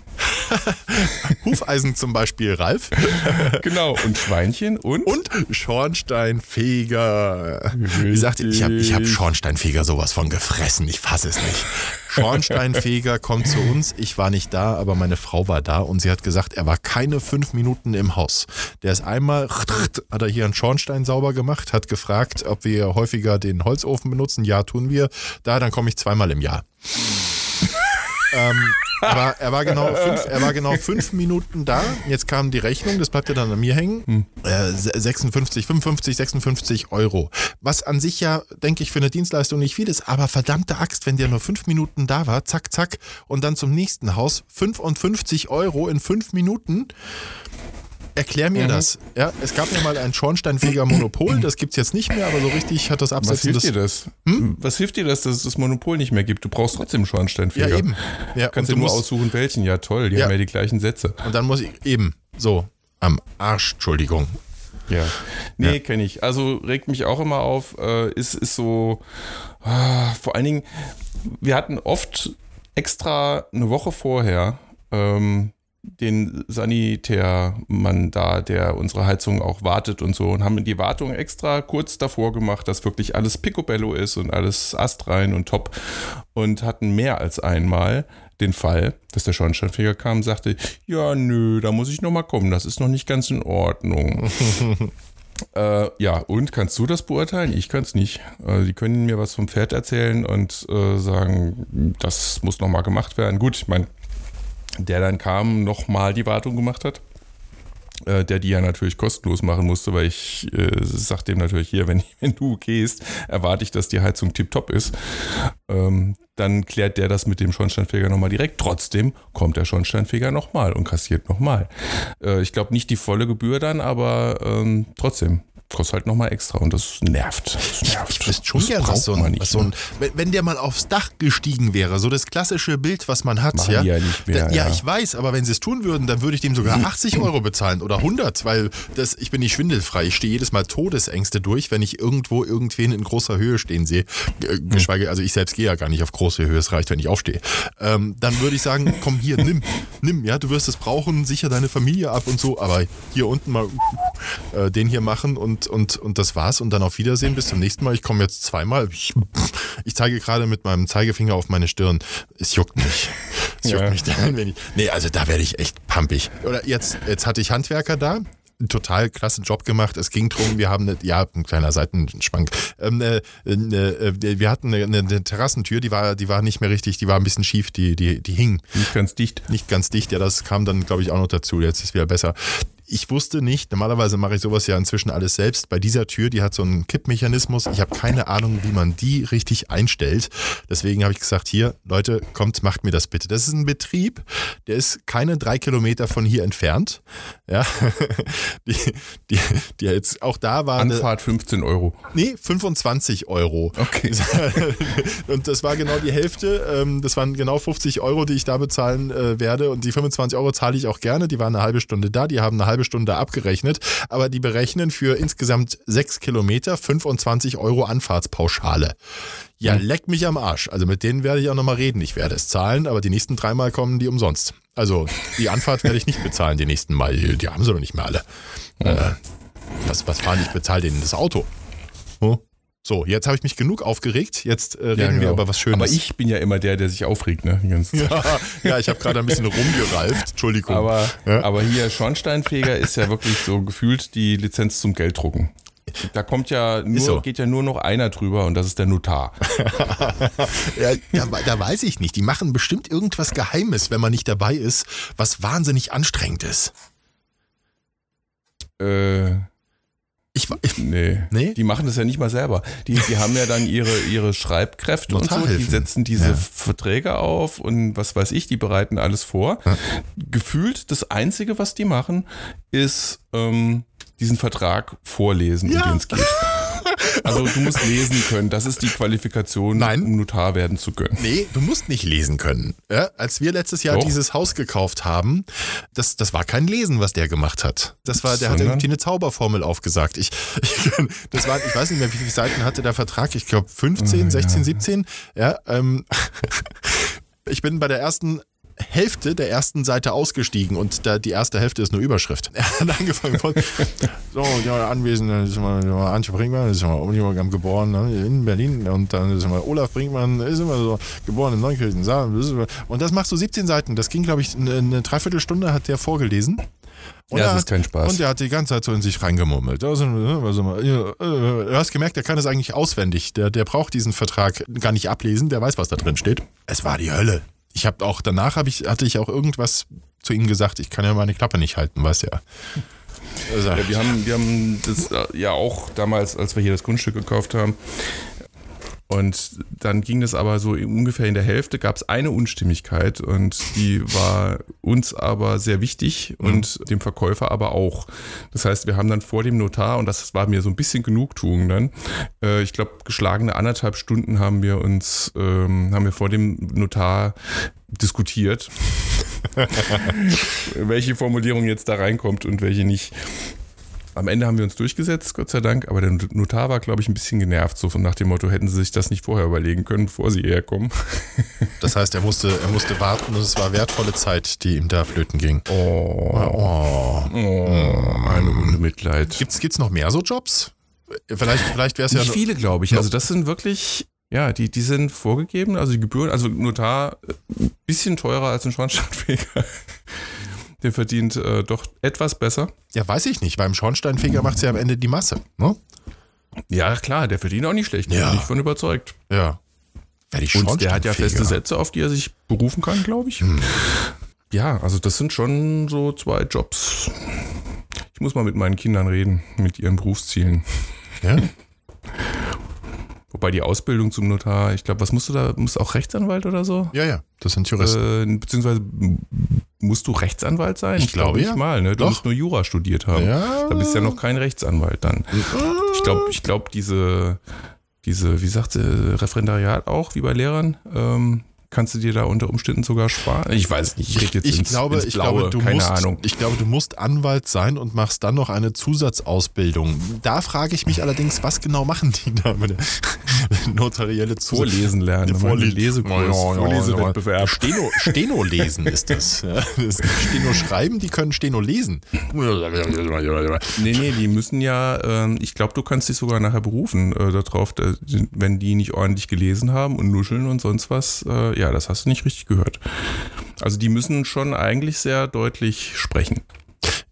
Hufeisen zum Beispiel, Ralf. genau, und Schweinchen und? Und Schornsteinfeger. Ich sagte, ich habe ich hab Schornsteinfeger sowas von gefressen, ich fasse es nicht. Schornsteinfeger kommt zu uns, ich war nicht da, aber meine Frau war da und sie hat gesagt, er war keine fünf Minuten im Haus. Der ist einmal, hat er hier einen Schornstein sauber gemacht, hat gefragt, ob wir häufiger den Holzofen benutzen. Ja, tun wir. Da, dann komme ich zweimal im Jahr. ähm, er war, er, war genau fünf, er war genau fünf Minuten da. Jetzt kam die Rechnung, das bleibt ja dann an mir hängen. Hm. Äh, 56, 55, 56 Euro. Was an sich ja, denke ich, für eine Dienstleistung nicht viel ist, aber verdammte Axt, wenn der nur fünf Minuten da war, zack, zack, und dann zum nächsten Haus 55 Euro in fünf Minuten. Erklär mir mhm. das. Ja, es gab ja mal ein Schornsteinfeger-Monopol, das gibt es jetzt nicht mehr, aber so richtig hat das Absetzen Was hilft dir das? Hm? Was hilft dir das, dass es das Monopol nicht mehr gibt? Du brauchst trotzdem Schornsteinfeger. Ja, eben. Ja, Kannst du nur aussuchen, welchen. Ja, toll, die ja. haben ja die gleichen Sätze. Und dann muss ich eben so am Arsch, Entschuldigung. Ja. Nee, ja. kenne ich. Also regt mich auch immer auf. Äh, ist, ist so, äh, vor allen Dingen, wir hatten oft extra eine Woche vorher ähm, den Sanitärmann da, der unsere Heizung auch wartet und so und haben die Wartung extra kurz davor gemacht, dass wirklich alles picobello ist und alles astrein und top und hatten mehr als einmal den Fall, dass der Schornsteinfeger kam und sagte, ja, nö, da muss ich nochmal kommen, das ist noch nicht ganz in Ordnung. Äh, ja, und kannst du das beurteilen? Ich kann es nicht. Äh, die können mir was vom Pferd erzählen und äh, sagen, das muss nochmal gemacht werden. Gut, ich meine, der dann kam, nochmal die Wartung gemacht hat. Äh, der die ja natürlich kostenlos machen musste, weil ich äh, sag dem natürlich hier, wenn, wenn du gehst, erwarte ich, dass die Heizung tiptop ist. Ähm, dann klärt der das mit dem Schornsteinfeger nochmal direkt. Trotzdem kommt der Schornsteinfeger nochmal und kassiert nochmal. Äh, ich glaube nicht die volle Gebühr dann, aber ähm, trotzdem kostet halt nochmal extra und das nervt. Das nervt. Das ist schon ja was so ein, so ein wenn, der mal aufs Dach gestiegen wäre, so das klassische Bild, was man hat. Machen ja, ja, nicht mehr, da, ja, ja, ich weiß, aber wenn sie es tun würden, dann würde ich dem sogar 80 Euro bezahlen oder 100, weil das, ich bin nicht schwindelfrei. Ich stehe jedes Mal Todesängste durch, wenn ich irgendwo irgendwen in großer Höhe stehen sehe. Hm. Geschweige, also ich selbst gehe ja gar nicht auf große Höhe, es reicht, wenn ich aufstehe. Ähm, dann würde ich sagen, komm hier, nimm, nimm, ja, du wirst es brauchen, sicher deine Familie ab und so, aber hier unten mal äh, den hier machen und und, und, und das war's und dann auf Wiedersehen. Bis zum nächsten Mal. Ich komme jetzt zweimal. Ich, ich, zeige gerade mit meinem Zeigefinger auf meine Stirn. Es juckt mich. Es juckt ja. mich dann, wenn ich. Nee, also da werde ich echt pampig. Oder jetzt, jetzt hatte ich Handwerker da total klasse Job gemacht. Es ging drum, wir haben eine, ja, ein kleiner Seitenschwank. Ähm, äh, äh, wir hatten eine, eine, Terrassentür, die war, die war nicht mehr richtig, die war ein bisschen schief, die, die, die hing. Nicht ganz dicht. Nicht ganz dicht, ja, das kam dann, glaube ich, auch noch dazu. Jetzt ist es wieder besser ich wusste nicht, normalerweise mache ich sowas ja inzwischen alles selbst. Bei dieser Tür, die hat so einen Kippmechanismus. Ich habe keine Ahnung, wie man die richtig einstellt. Deswegen habe ich gesagt, hier, Leute, kommt, macht mir das bitte. Das ist ein Betrieb, der ist keine drei Kilometer von hier entfernt. Ja, die, die, die jetzt auch da war. Anfahrt 15 Euro. Nee, 25 Euro. Okay. Und das war genau die Hälfte. Ähm, das waren genau 50 Euro, die ich da bezahlen äh, werde. Und die 25 Euro zahle ich auch gerne. Die waren eine halbe Stunde da. Die haben eine halbe halbe Stunde abgerechnet, aber die berechnen für insgesamt sechs Kilometer 25 Euro Anfahrtspauschale. Ja, hm. leck mich am Arsch. Also mit denen werde ich auch nochmal reden. Ich werde es zahlen, aber die nächsten dreimal kommen die umsonst. Also die Anfahrt werde ich nicht bezahlen die nächsten Mal. Die, die haben sie doch nicht mehr alle. Äh, was, was fahren ich bezahle denen das Auto? Hm? So, jetzt habe ich mich genug aufgeregt. Jetzt äh, reden ja, genau. wir über was Schönes. Aber ich bin ja immer der, der sich aufregt, ne? Ja, ja, ich habe gerade ein bisschen rumgereift. Entschuldigung. Aber, ja? aber hier Schornsteinfeger ist ja wirklich so gefühlt die Lizenz zum Gelddrucken. Da kommt ja nur, so. geht ja nur noch einer drüber und das ist der Notar. ja, da, da, weiß ich nicht. Die machen bestimmt irgendwas Geheimes, wenn man nicht dabei ist, was wahnsinnig anstrengend ist. Äh. Ich, ich, nee. nee, die machen das ja nicht mal selber. Die, die haben ja dann ihre, ihre Schreibkräfte und so, die setzen diese ja. Verträge auf und was weiß ich, die bereiten alles vor. Ja. Gefühlt das Einzige, was die machen, ist ähm, diesen Vertrag vorlesen, ja. um den es geht. Also du musst lesen können. Das ist die Qualifikation, Nein. um Notar werden zu können. Nee, du musst nicht lesen können. Ja, als wir letztes Jahr Doch. dieses Haus gekauft haben, das, das war kein Lesen, was der gemacht hat. Das war, der Sondern? hat irgendwie eine Zauberformel aufgesagt. Ich, ich, das war, ich weiß nicht mehr, wie viele Seiten hatte der Vertrag. Ich glaube 15, oh, 16, ja. 17. Ja, ähm, ich bin bei der ersten Hälfte der ersten Seite ausgestiegen und da, die erste Hälfte ist nur Überschrift. Er hat angefangen von, so, ja, Anwesende, ist immer, Antje Brinkmann, ist immer geboren ne, in Berlin und dann ist immer Olaf Brinkmann, ist immer so geboren in Neunkirchen. Und das machst du 17 Seiten. Das ging, glaube ich, eine, eine Dreiviertelstunde hat der vorgelesen. Und Ja, das er ist hat- kein Spaß. Und er hat die ganze Zeit so in sich reingemurmelt. Also, also, äh, du hast gemerkt, der kann es eigentlich auswendig. Der, der braucht diesen Vertrag gar nicht ablesen, der weiß, was da drin steht. Es war die Hölle. Ich habe auch, danach hab ich, hatte ich auch irgendwas zu ihm gesagt, ich kann ja meine Klappe nicht halten, weißt ja. Also, Ja, wir haben, wir haben das äh, ja auch damals, als wir hier das Grundstück gekauft haben. Und dann ging das aber so ungefähr in der Hälfte, gab es eine Unstimmigkeit und die war uns aber sehr wichtig und dem Verkäufer aber auch. Das heißt, wir haben dann vor dem Notar, und das war mir so ein bisschen Genugtuung dann, äh, ich glaube, geschlagene anderthalb Stunden haben wir uns, ähm, haben wir vor dem Notar diskutiert, welche Formulierung jetzt da reinkommt und welche nicht. Am Ende haben wir uns durchgesetzt, Gott sei Dank, aber der Notar war, glaube ich, ein bisschen genervt, so von nach dem Motto, hätten sie sich das nicht vorher überlegen können, bevor sie hierher kommen. das heißt, er musste, er musste warten und es war wertvolle Zeit, die ihm da flöten ging. Oh, Oh. oh eine Runde Mitleid. Gibt's, gibt's noch mehr so Jobs? Vielleicht, vielleicht wäre es ja. Nicht viele, glaube ich. Also das sind wirklich, ja, die, die sind vorgegeben, also die Gebühren, also Notar äh, ein bisschen teurer als ein Schornsteinfeger. Der verdient äh, doch etwas besser. Ja, weiß ich nicht. Beim Schornsteinfeger macht es ja am Ende die Masse. Ne? Ja, klar, der verdient auch nicht schlecht. Ja. bin ich von überzeugt. Ja. Und der hat ja feste Sätze, auf die er sich berufen kann, glaube ich. Ja, also das sind schon so zwei Jobs. Ich muss mal mit meinen Kindern reden, mit ihren Berufszielen. Ja? Wobei die Ausbildung zum Notar, ich glaube, was musst du da? Musst du auch Rechtsanwalt oder so? ja, ja. Das sind Juristen. Äh, beziehungsweise musst du Rechtsanwalt sein? Ich glaube, nicht ja. mal, ne? Du Doch. musst nur Jura studiert haben. Ja. Da bist du ja noch kein Rechtsanwalt dann. Ich glaube, ich glaube, diese, diese, wie sagt sie, Referendariat auch, wie bei Lehrern, ähm, kannst du dir da unter Umständen sogar sparen? Ich weiß nicht, ich rede jetzt ich ins, glaube, ins ich glaube, du keine musst, Ahnung. ich glaube, du musst Anwalt sein und machst dann noch eine Zusatzausbildung. Da frage ich mich allerdings, was genau machen die da mit der notarielle Zusatz? Vorlesen lernen, Lesekurs, Vorlesewettbewerb. Steno, Steno lesen ist das. Ja, das Steno schreiben, die können Steno lesen. Nee, nee, die müssen ja, ähm, ich glaube, du kannst dich sogar nachher berufen äh, darauf, da, wenn die nicht ordentlich gelesen haben und nuscheln und sonst was. Äh, ja, das hast du nicht richtig gehört. Also die müssen schon eigentlich sehr deutlich sprechen.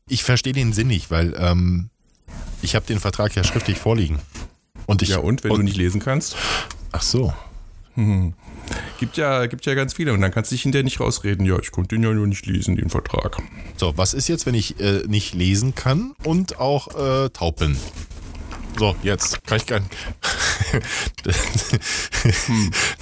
Ich verstehe den Sinn nicht, weil ähm, ich habe den Vertrag ja schriftlich vorliegen. Und ich, Ja, und wenn du nicht lesen kannst? Ach so. Gibt ja, gibt ja ganz viele und dann kannst du dich hinterher nicht rausreden. Ja, ich konnte den ja nur nicht lesen, den Vertrag. So, was ist jetzt, wenn ich äh, nicht lesen kann und auch äh, taub bin? So, jetzt kann ich kein.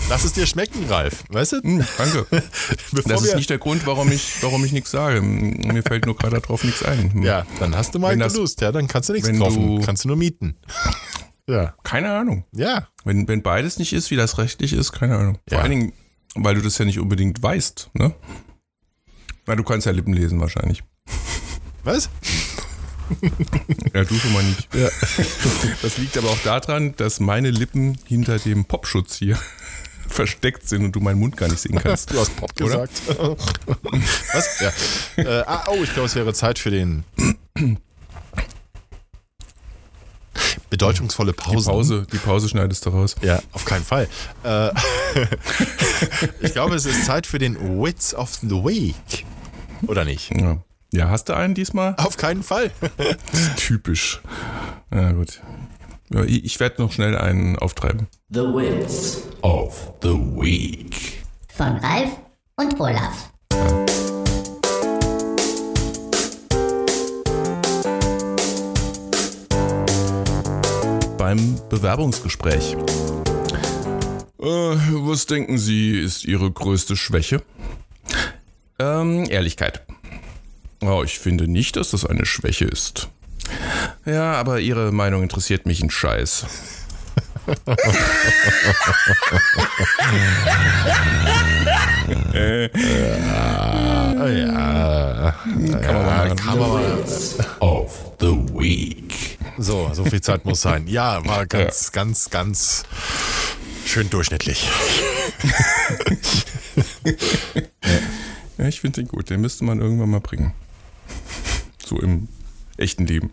Lass es dir schmecken, Ralf. Weißt du? Hm, danke. Bevor Das ist nicht der Grund, warum ich, warum ich nichts sage. Mir fällt nur gerade darauf nichts ein. Hm. ja, dann hast du mal Wenn das- Lust, ja, dann kannst du nichts kaufen. du- kannst du nur mieten. Ja. Keine Ahnung. Ja. Wenn, wenn beides nicht ist, wie das rechtlich ist, keine Ahnung. Vor Ja. allen Dingen, weil du das ja nicht unbedingt weißt, ne? Na, du kannst ja Lippen lesen wahrscheinlich. Was? Ja, du schon mal nicht. Das liegt aber auch daran, dass meine Lippen hinter dem Popschutz hier versteckt sind und du meinen Mund gar nicht sehen kannst. Du hast Pop Oder? gesagt. Was? Ja. Äh, ah, oh, ich glaube, es wäre Zeit für den. Bedeutungsvolle Die Pausen. Pause, die Pause schneidest du raus. Ja, auf keinen Fall. Äh, ich glaube, es ist Zeit für den Wits of the Week. Oder nicht? Ja. Ja, hast du einen diesmal? Auf keinen Fall. Typisch. Ja, gut. Ja, ich ich werde noch schnell einen auftreiben. The Wits Of the Week. von Ralf und Olaf. beim Bewerbungsgespräch. Äh, was denken Sie, ist Ihre größte Schwäche? Ähm, Ehrlichkeit. Oh, ich finde nicht, dass das eine Schwäche ist. Ja, aber Ihre Meinung interessiert mich ein Scheiß. Ja. Man mal. Of the Week. So, so viel Zeit muss sein. Ja, war ganz, ganz, ganz schön durchschnittlich. Ja, ich finde den gut. Den müsste man irgendwann mal bringen. So im echten Leben.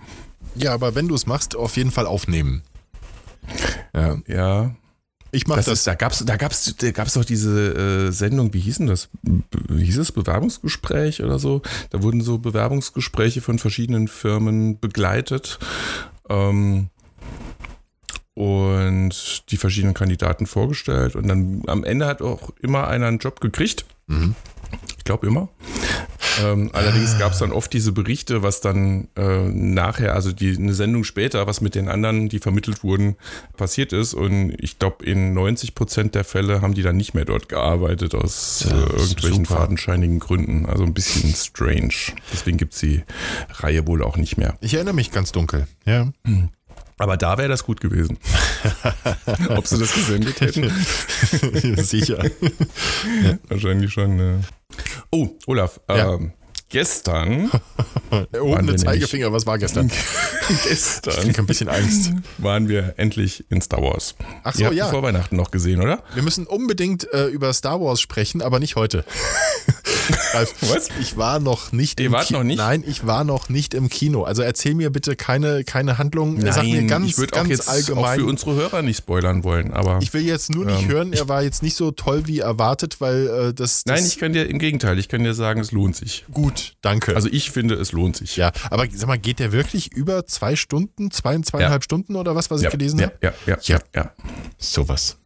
Ja, aber wenn du es machst, auf jeden Fall aufnehmen. Ja. Ja. Ich mache Das das. ist, da gab's, da gab's, da gab's doch diese äh, Sendung, wie hieß denn das? B hieß es Bewerbungsgespräch oder so? Da wurden so Bewerbungsgespräche von verschiedenen Firmen begleitet. Ähm, und die verschiedenen Kandidaten vorgestellt. Und dann am Ende hat auch immer einer einen Job gekriegt. Ich glaube immer. Ähm, allerdings gab es dann oft diese Berichte, was dann äh, nachher, also die, eine Sendung später, was mit den anderen, die vermittelt wurden, passiert ist. Und ich glaube, in 90 Prozent der Fälle haben die dann nicht mehr dort gearbeitet, aus äh, irgendwelchen super. fadenscheinigen Gründen. Also ein bisschen strange. Deswegen gibt es die Reihe wohl auch nicht mehr. Ich erinnere mich ganz dunkel. Ja. Aber da wäre das gut gewesen. Ob sie das gesendet hätten? Sicher. Wahrscheinlich schon. Ne. Oh, Olaf, Ja. ähm, gestern, Oben wir der Zeigefinger, was war gestern? gestern Ich habe ein bisschen Angst. waren wir endlich in Star Wars. Ach so, Ihr habt ja. vor Weihnachten noch gesehen, oder? Wir müssen unbedingt äh, über Star Wars sprechen, aber nicht heute. Ralf, Was? Ich war noch nicht Ihr im wart Ki- noch nicht? Nein, ich war noch nicht im Kino. Also erzähl mir bitte keine, keine Handlung. Sag mir ganz, ich würde auch jetzt auch allgemein. für unsere Hörer nicht spoilern wollen, aber ich will jetzt nur nicht Ähm. hören, er war jetzt nicht so toll wie erwartet, weil äh, das, das nein, ich kann dir im Gegenteil, ich kann dir sagen, es lohnt sich. gut, danke. Also ich finde, es lohnt sich. ja, aber sag mal, geht der wirklich über zwei Stunden, zwei, zweieinhalb Stunden oder was, was ja, ich gelesen ja, habe? ja, ja, Ja. ja, Sowas.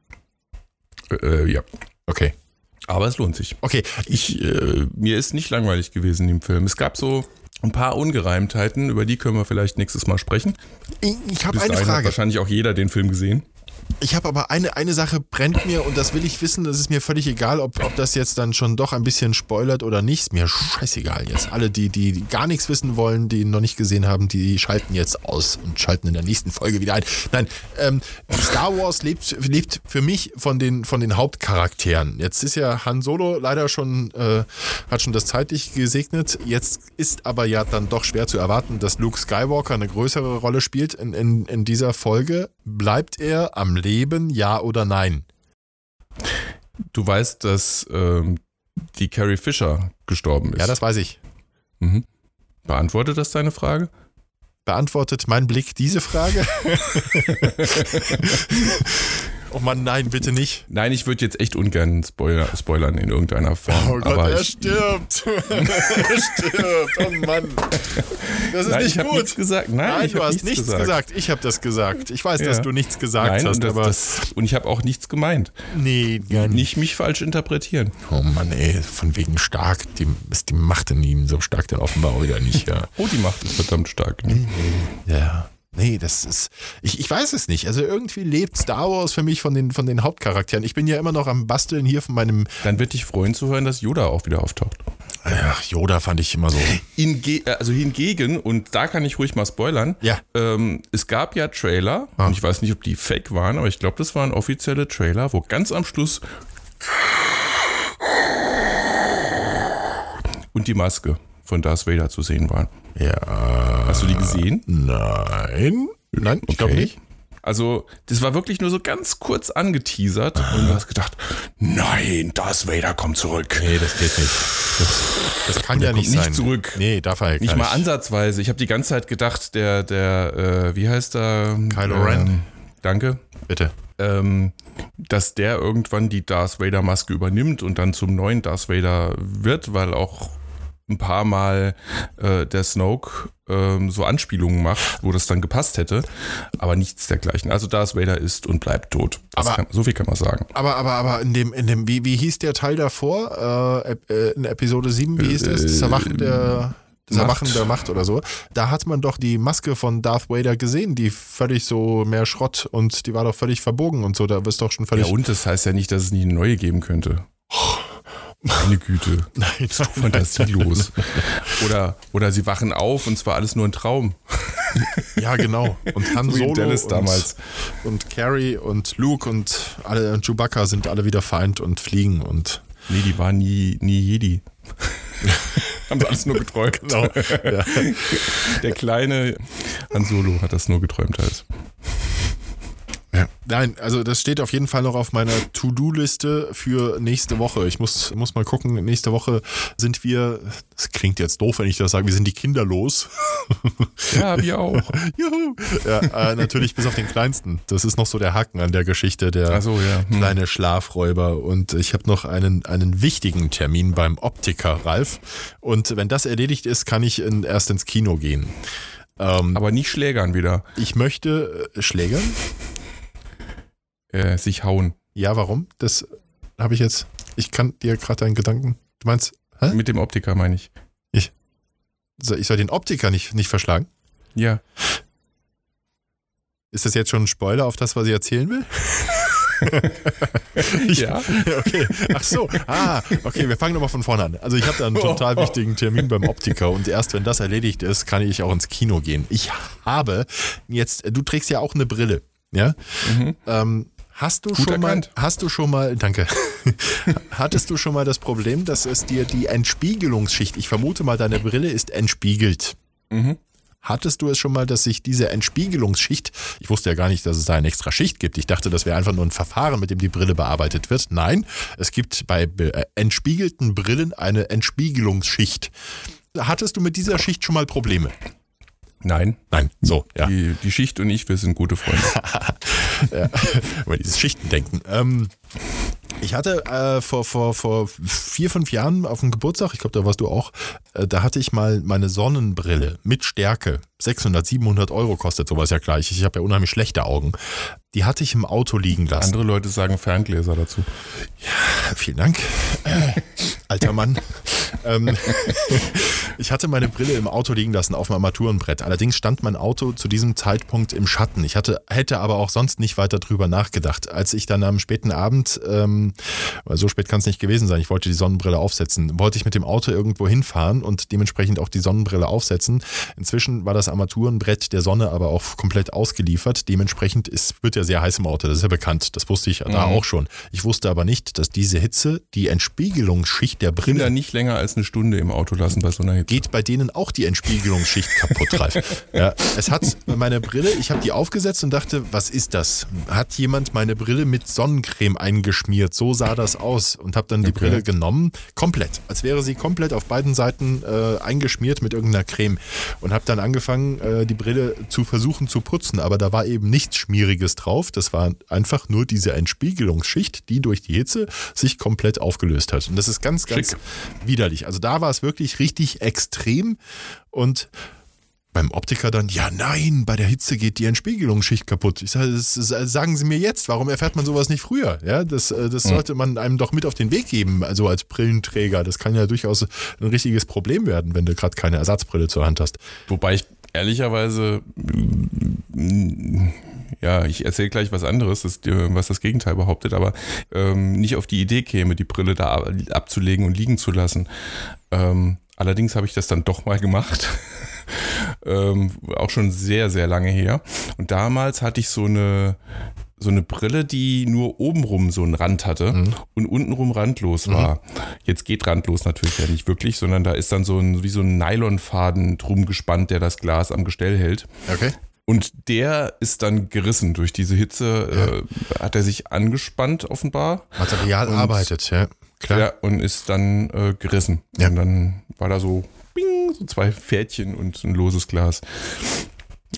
ja. Äh, ja. Okay. Aber es lohnt sich. Okay, Ich, äh, mir ist nicht langweilig gewesen im Film. Es gab so ein paar Ungereimtheiten, über die können wir vielleicht nächstes Mal sprechen. ich, ich habe eine dahin hat Frage. wahrscheinlich auch jeder den Film gesehen. Ich habe aber eine, eine Sache brennt mir und das will ich wissen. Das ist mir völlig egal, ob, ob das jetzt dann schon doch ein bisschen spoilert oder nicht. Ist mir scheißegal jetzt. Alle, die, die gar nichts wissen wollen, die ihn noch nicht gesehen haben, die schalten jetzt aus und schalten in der nächsten Folge wieder ein. Nein, ähm, Star Wars lebt, lebt für mich von den, von den Hauptcharakteren. Jetzt ist ja Han Solo leider schon, äh, hat schon das zeitlich gesegnet. Jetzt ist aber ja dann doch schwer zu erwarten, dass Luke Skywalker eine größere Rolle spielt in, in, in dieser Folge. Bleibt er am Leben, ja oder nein? Du weißt, dass ähm, die Carrie Fisher gestorben ist. Ja, das weiß ich. mhm. Beantwortet das deine Frage? Beantwortet mein Blick diese Frage? oh Mann, nein, bitte nicht. Nein, ich würde jetzt echt ungern Spoiler, spoilern in irgendeiner Form. Oh Gott, er ich, stirbt. er stirbt. Oh Mann. Das ist nein, nicht ich habe gut. nichts gesagt. Nein, Nein, ich du hast nichts gesagt. Ich habe das gesagt. Ich weiß, Ja. dass du nichts gesagt Nein, hast, und, das, aber. das, und ich habe auch nichts gemeint. nee, gar nicht. Nicht mich falsch interpretieren. Oh Mann, ey, von wegen stark. Die, ist die Macht in ihm so stark dann offenbar auch wieder nicht, ja. Oh, die Macht ist verdammt stark. Ja. Nee, das ist. Ich, ich weiß es nicht. Also irgendwie lebt Star Wars für mich von den, von den Hauptcharakteren. Ich bin ja immer noch am Basteln hier von meinem. Dann wird dich freuen zu hören, dass Yoda auch wieder auftaucht. Ach, Yoda fand ich immer so. Inge also hingegen, und da kann ich ruhig mal spoilern, Ja. ähm, es gab ja Trailer, Ah. und ich weiß nicht, ob die fake waren, aber ich glaube, das waren offizielle Trailer, wo ganz am Schluss und die Maske von Darth Vader zu sehen waren. Ja. Hast du die gesehen? Nein. Nein, ich glaube nicht. Also, das war wirklich nur so ganz kurz angeteasert und du hast gedacht, nein, Darth Vader kommt zurück. Nee, das geht nicht. Das, das kann ja nicht nicht sein. zurück. Nee, darf er Nicht gar mal ansatzweise. Ich habe die ganze Zeit gedacht, der, der, äh, wie heißt er? Kylo Ähm, Ren. Danke. Bitte. Ähm, dass der irgendwann die Darth Vader Maske übernimmt und dann zum neuen Darth Vader wird, weil auch ein paar Mal äh, der Snoke ähm, so Anspielungen macht, wo das dann gepasst hätte, aber nichts dergleichen. Also Darth Vader ist und bleibt tot. Das Aber- kann, so viel kann man sagen. Aber, aber, aber in dem, in dem, wie, wie hieß der Teil davor? Äh, äh, in Episode 7, wie hieß das? Das Erwachen der. Das Macht. Erwachen der Macht oder so. Da hat man doch die Maske von Darth Vader gesehen, die völlig so mehr Schrott und die war doch völlig verbogen und so. Da wirst doch schon Ja, völlig. und das heißt ja nicht, dass es nie eine neue geben könnte. Meine Güte. Nein, Fantasielos. Oder, oder sie wachen auf und zwar alles nur ein Traum. Ja, genau. Und Han Solo und, damals. und Carrie und Luke und alle und Chewbacca sind alle wieder vereint und fliegen und Nee, die waren nie, nie Jedi. Haben sie alles nur geträumt. Genau. Ja. Der kleine Han Solo hat das nur geträumt halt. Ja. Nein, also das steht auf jeden Fall noch auf meiner To-Do-Liste für nächste Woche. Ich muss, muss mal gucken, nächste Woche sind wir, das klingt jetzt doof, wenn ich das sage, wir sind die Kinder los. Ja, wir auch. Juhu. Ja, äh, natürlich bis auf den Kleinsten. Das ist noch so der Haken an der Geschichte, der so, ja. Hm. kleine Schlafräuber. Und ich habe noch einen, einen wichtigen Termin beim Optiker, Ralf. Und wenn das erledigt ist, kann ich in, erst ins Kino gehen. Ähm, Aber nicht schlägern wieder. ich möchte äh, Schlägern. Äh, sich hauen. Ja, warum? Das habe ich jetzt. Ich kann dir gerade deinen Gedanken. Du meinst, hä? Mit dem Optiker meine ich. So, ich soll den Optiker nicht, nicht verschlagen? Ja. Ist das jetzt schon ein Spoiler auf das, was ich erzählen will? Ich- Ja. Okay. Ach so. Ah, okay, wir fangen nochmal von vorne an. Also ich habe da einen total wichtigen Termin beim Optiker und erst wenn das erledigt ist, kann ich auch ins Kino gehen. Ich habe jetzt, du trägst ja auch eine Brille, ja? Mhm. Ähm, hast du Gut schon erkannt. mal, hast du schon mal, danke, hattest du schon mal das Problem, dass es dir die Entspiegelungsschicht, ich vermute mal, deine Brille ist entspiegelt. Mhm. Hattest du es schon mal, dass sich diese Entspiegelungsschicht, ich wusste ja gar nicht, dass es da eine extra Schicht gibt. Ich dachte, das wäre einfach nur ein Verfahren, mit dem die Brille bearbeitet wird. Nein, es gibt bei be- äh, entspiegelten Brillen eine Entspiegelungsschicht. Hattest du mit dieser Schicht schon mal Probleme? Nein. Nein, so, ja. Die, die Schicht und ich, wir sind gute Freunde. ja. Über dieses Schichtendenken. Ähm, ich hatte äh, vor, vor, vor vier, fünf Jahren auf dem Geburtstag, ich glaube, da warst du auch, äh, da hatte ich mal meine Sonnenbrille mit Stärke. 600, 700 Euro kostet sowas ja gleich. Ich habe ja unheimlich schlechte Augen. Die hatte ich im Auto liegen lassen. Andere Leute sagen Ferngläser dazu. Vielen Dank, alter Mann. ähm, ich hatte meine Brille im Auto liegen lassen auf dem Armaturenbrett. Allerdings stand mein Auto zu diesem Zeitpunkt im Schatten. Ich hatte, hätte aber auch sonst nicht weiter drüber nachgedacht. Als ich dann am späten Abend, ähm, weil so spät kann es nicht gewesen sein, ich wollte die Sonnenbrille aufsetzen, wollte ich mit dem Auto irgendwo hinfahren und dementsprechend auch die Sonnenbrille aufsetzen. Inzwischen war das Armaturenbrett der Sonne aber auch komplett ausgeliefert. Dementsprechend ist, wird ja sehr heiß im Auto, das ist ja bekannt. Das wusste ich da Mhm. auch schon. Ich wusste aber nicht, dass diese Hitze die Entspiegelungsschicht der Brille Kinder nicht länger als eine Stunde im Auto lassen bei so einer Hitze. geht bei denen auch die Entspiegelungsschicht kaputt, Ralf. Ja, es hat meine Brille, ich habe die aufgesetzt und dachte, was ist das? Hat jemand meine Brille mit Sonnencreme eingeschmiert? So sah das aus und habe dann die Okay. Brille genommen, komplett, als wäre sie komplett auf beiden Seiten äh, eingeschmiert mit irgendeiner Creme und habe dann angefangen, äh, die Brille zu versuchen zu putzen, aber da war eben nichts Schmieriges drauf. Das war einfach nur diese Entspiegelungsschicht, die durch die Hitze sich komplett aufgelöst hat. Und das ist ganz, ganz Schick. widerlich. Also da war es wirklich richtig extrem und beim Optiker dann, ja nein, bei der Hitze geht die Entspiegelungsschicht kaputt. Ich sage, das, das sagen Sie mir jetzt, warum erfährt man sowas nicht früher? Ja, das, äh, das sollte man einem doch mit auf den Weg geben, also als Brillenträger. Das kann ja durchaus ein richtiges Problem werden, wenn du gerade keine Ersatzbrille zur Hand hast. Wobei ich ehrlicherweise, mm, ja, ich erzähle gleich was anderes, äh, was das Gegenteil behauptet, aber ähm, nicht auf die Idee käme, die Brille da ab- abzulegen und liegen zu lassen. Ähm, allerdings habe ich das dann doch mal gemacht. ähm, auch schon sehr, sehr lange her. Und damals hatte ich so eine, so eine Brille, die nur obenrum so einen Rand hatte und untenrum randlos war. Jetzt geht randlos natürlich ja nicht wirklich, sondern da ist dann so ein, wie so ein Nylonfaden drum gespannt, der das Glas am Gestell hält. Okay. Und der ist dann gerissen. Durch diese Hitze äh, hat er sich angespannt offenbar. Material Und- arbeitet, ja. Klar. Ja, und ist dann äh, gerissen. Ja. Und dann war da so, bing, so zwei Pferdchen und ein loses Glas.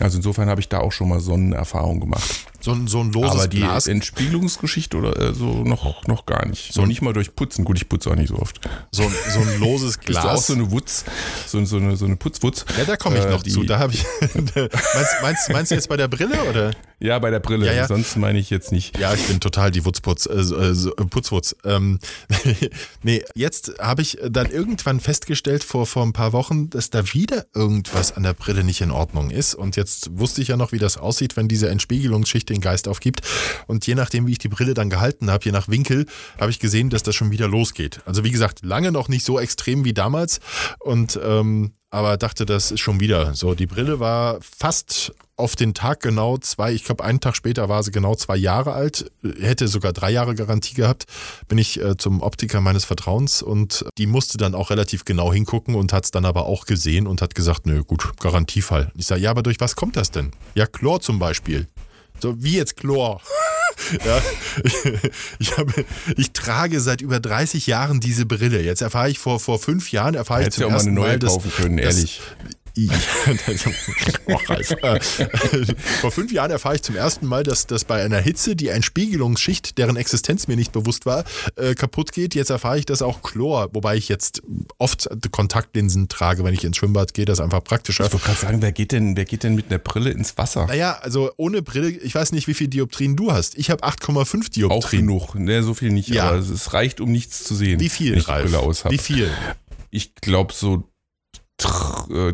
Also insofern habe ich da auch schon mal Sonnenerfahrung gemacht. So, ein- so ein loses Aber die Glas. Entspiegelungsgeschichte oder äh, so noch, noch gar nicht. So nicht mal durch Putzen. Gut, ich putze auch nicht so oft. So, ein- so ein loses Bist du auch Glas. so eine Wutz, so, so, eine, so eine Putzwutz? ja, da komme ich Äh, noch zu. Da habe ich. meinst, meinst, meinst du jetzt bei der Brille oder? Ja, bei der Brille. Ja, ja. Sonst meine ich jetzt nicht. Ja, ich bin total die Wutzputz, äh, so- äh, so- äh, Putzwutz. Ähm, nee, jetzt habe ich dann irgendwann festgestellt vor, vor ein paar Wochen, dass da wieder irgendwas an der Brille nicht in Ordnung ist. Und jetzt wusste ich ja noch, wie das aussieht, wenn diese Entspiegelungsschicht den Geist aufgibt. Und je nachdem, wie ich die Brille dann gehalten habe, je nach Winkel, habe ich gesehen, dass das schon wieder losgeht. Also wie gesagt, lange noch nicht so extrem wie damals. Und ähm, aber dachte, das ist schon wieder so. Die Brille war fast auf den Tag genau zwei, ich glaube, einen Tag später war sie genau zwei Jahre alt, hätte sogar drei Jahre Garantie gehabt. Bin ich äh, zum Optiker meines Vertrauens und die musste dann auch relativ genau hingucken und hat es dann aber auch gesehen und hat gesagt, nö, gut, Garantiefall. Ich sage, ja, aber durch was kommt das denn? Ja, Chlor zum Beispiel. So, wie jetzt Chlor? Ja, ich, ich, habe, ich trage seit über 30 Jahren diese Brille. Jetzt erfahre ich vor, vor fünf Jahren, erfahre ich zum ja auch mal eine ersten neue Mal, dass, kaufen können, dass- ehrlich. Äh, Vor fünf Jahren erfahre ich zum ersten Mal, dass, dass bei einer Hitze, die eine Spiegelungsschicht, deren Existenz mir nicht bewusst war, äh, kaputt geht. Jetzt erfahre ich, dass auch Chlor, wobei ich jetzt oft Kontaktlinsen trage, wenn ich ins Schwimmbad gehe, das ist einfach praktischer. Ich wollte gerade sagen, wer geht, denn, wer geht denn mit einer Brille ins Wasser? Naja, also ohne Brille, ich weiß nicht, wie viel Dioptrien du hast. Ich habe 8,5 Auch Dioptrien. genug. Ne, so viel nicht, Ja. aber es reicht, um nichts zu sehen. Wie viel, Ralf? Wie viel? Ich glaube so äh,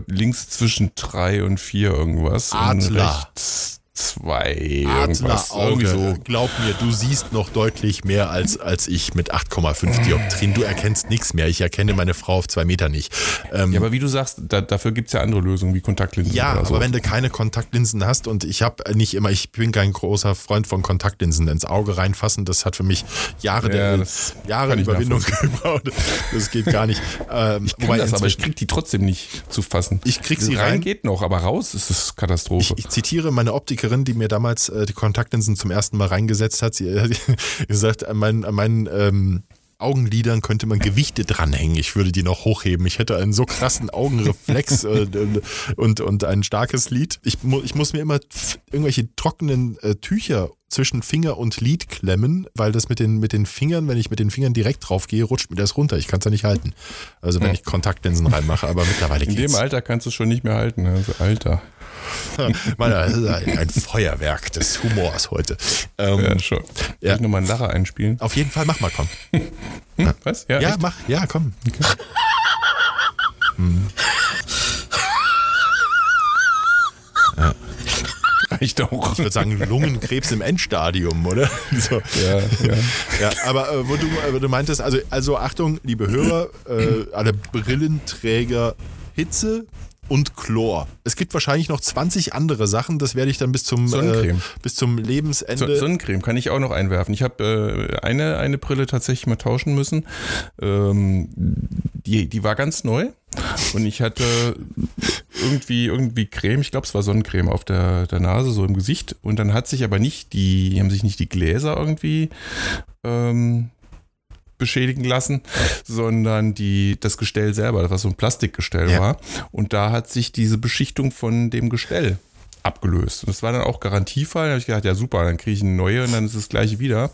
links zwischen drei und vier irgendwas. Und Adler. rechts zwei irgendwas. Adlerauge. Irgendwie so. Glaub mir, du siehst noch deutlich mehr als, als ich mit 8,5 Dioptrien. Du erkennst nichts mehr. Ich erkenne meine Frau auf zwei Meter nicht. Ähm, Ja, aber wie du sagst, da, dafür gibt es ja andere Lösungen wie Kontaktlinsen Ja, aber so. wenn du keine Kontaktlinsen hast und ich habe nicht immer, ich bin kein großer Freund von Kontaktlinsen ins Auge reinfassen, das hat für mich Jahre Ja, der das Jahre Überwindung gebraucht. Das geht gar nicht. Ähm, ich kann das, aber ich krieg die trotzdem nicht zu fassen. Ich krieg sie rein. rein. geht noch, aber raus ist es Katastrophe. Ich, ich zitiere meine Optikerin, die mir damals äh, die Kontaktlinsen zum ersten Mal reingesetzt hat. Sie hat gesagt, an meinen, an meinen ähm, Augenlidern könnte man Gewichte dranhängen. Ich würde die noch hochheben. Ich hätte einen so krassen Augenreflex äh, und, und ein starkes Lid. Ich, mu ich muss mir immer irgendwelche trockenen äh, Tücher zwischen Finger und Lid klemmen, weil das mit den, mit den Fingern, wenn ich mit den Fingern direkt drauf gehe, rutscht mir das runter. Ich kann es ja nicht halten. Also wenn ich Kontaktlinsen reinmache, aber mittlerweile In geht's. dem Alter kannst du es schon nicht mehr halten. Also Alter. Ist ein Feuerwerk des Humors heute. Ähm, Ja, schon. Ja. Soll ich nochmal einen Lacher einspielen? Auf jeden Fall, mach mal, komm. Was? Ja, echt? mach, ja, komm. Reicht auch. Ich würde sagen, Lungenkrebs im Endstadium, oder? So. Ja, ja. Ja, aber äh, wo, du, äh, du meintest, also, also Achtung, liebe Hörer, äh, alle Brillenträger, Hitze und Chlor. Es gibt wahrscheinlich noch 20 andere Sachen, das werde ich dann bis zum, äh, bis zum Lebensende. Sonnencreme kann ich auch noch einwerfen. Ich habe äh, eine, eine Brille tatsächlich mal tauschen müssen. Ähm, die, die war ganz neu und ich hatte irgendwie, irgendwie Creme, ich glaube es war Sonnencreme auf der, der Nase, so im Gesicht. Und dann hat sich aber nicht die, haben sich nicht die Gläser irgendwie ähm, beschädigen lassen, sondern die, das Gestell selber, was so ein Plastikgestell Ja. war. Und da hat sich diese Beschichtung von dem Gestell abgelöst. Und das war dann auch Garantiefall. Da habe ich gedacht, ja super, dann kriege ich eine neue und dann ist das gleiche wieder.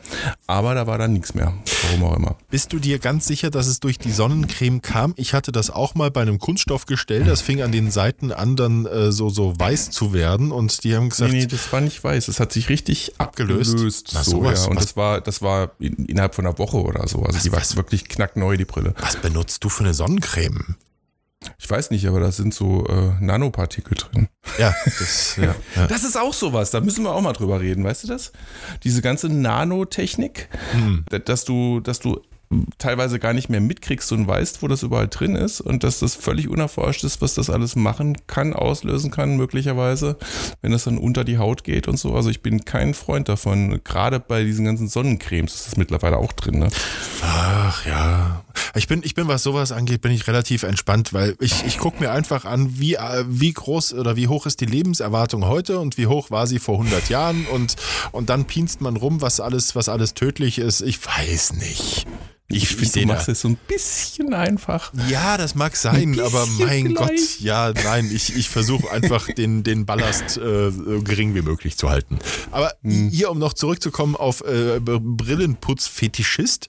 Aber da war dann nichts mehr. Warum auch immer. Bist du dir ganz sicher, dass es durch die Sonnencreme kam? Ich hatte das auch mal bei einem Kunststoffgestell, das fing an den Seiten an, dann äh, so, so weiß zu werden und die haben gesagt, Nee, nee, das war nicht weiß. Das hat sich richtig Abgelöst? abgelöst. Na, so, sowas. ja. Und Was- das war, das war in, innerhalb von einer Woche oder so. Also die war was- wirklich knackneu, die Brille. was benutzt du für eine Sonnencreme? Ich weiß nicht, aber da sind so äh, Nanopartikel drin. Ja, das, ja, ja. Das ist auch sowas, da müssen wir auch mal drüber reden, weißt du das? Diese ganze Nanotechnik, Hm. da- dass du, dass du teilweise gar nicht mehr mitkriegst und weißt, wo das überall drin ist und dass das völlig unerforscht ist, was das alles machen kann, auslösen kann, möglicherweise, wenn das dann unter die Haut geht und so. Also ich bin kein Freund davon. Gerade bei diesen ganzen Sonnencremes ist das mittlerweile auch drin. Ne? Ach ja. Ich bin, ich bin, was sowas angeht, bin ich relativ entspannt, weil ich, ich gucke mir einfach an, wie, wie groß oder wie hoch ist die Lebenserwartung heute und wie hoch war sie vor 100 Jahren und, und dann pinst man rum, was alles, was alles tödlich ist. Ich weiß nicht. Ich, Ich finde, du da- machst es so ein bisschen einfach. Ja, das mag sein, Ein aber mein Gott, vielleicht. ja, nein, ich, ich versuche einfach den, den Ballast äh, so gering wie möglich zu halten. Aber Hm. hier, um noch zurückzukommen auf äh, Brillenputz-Fetischist,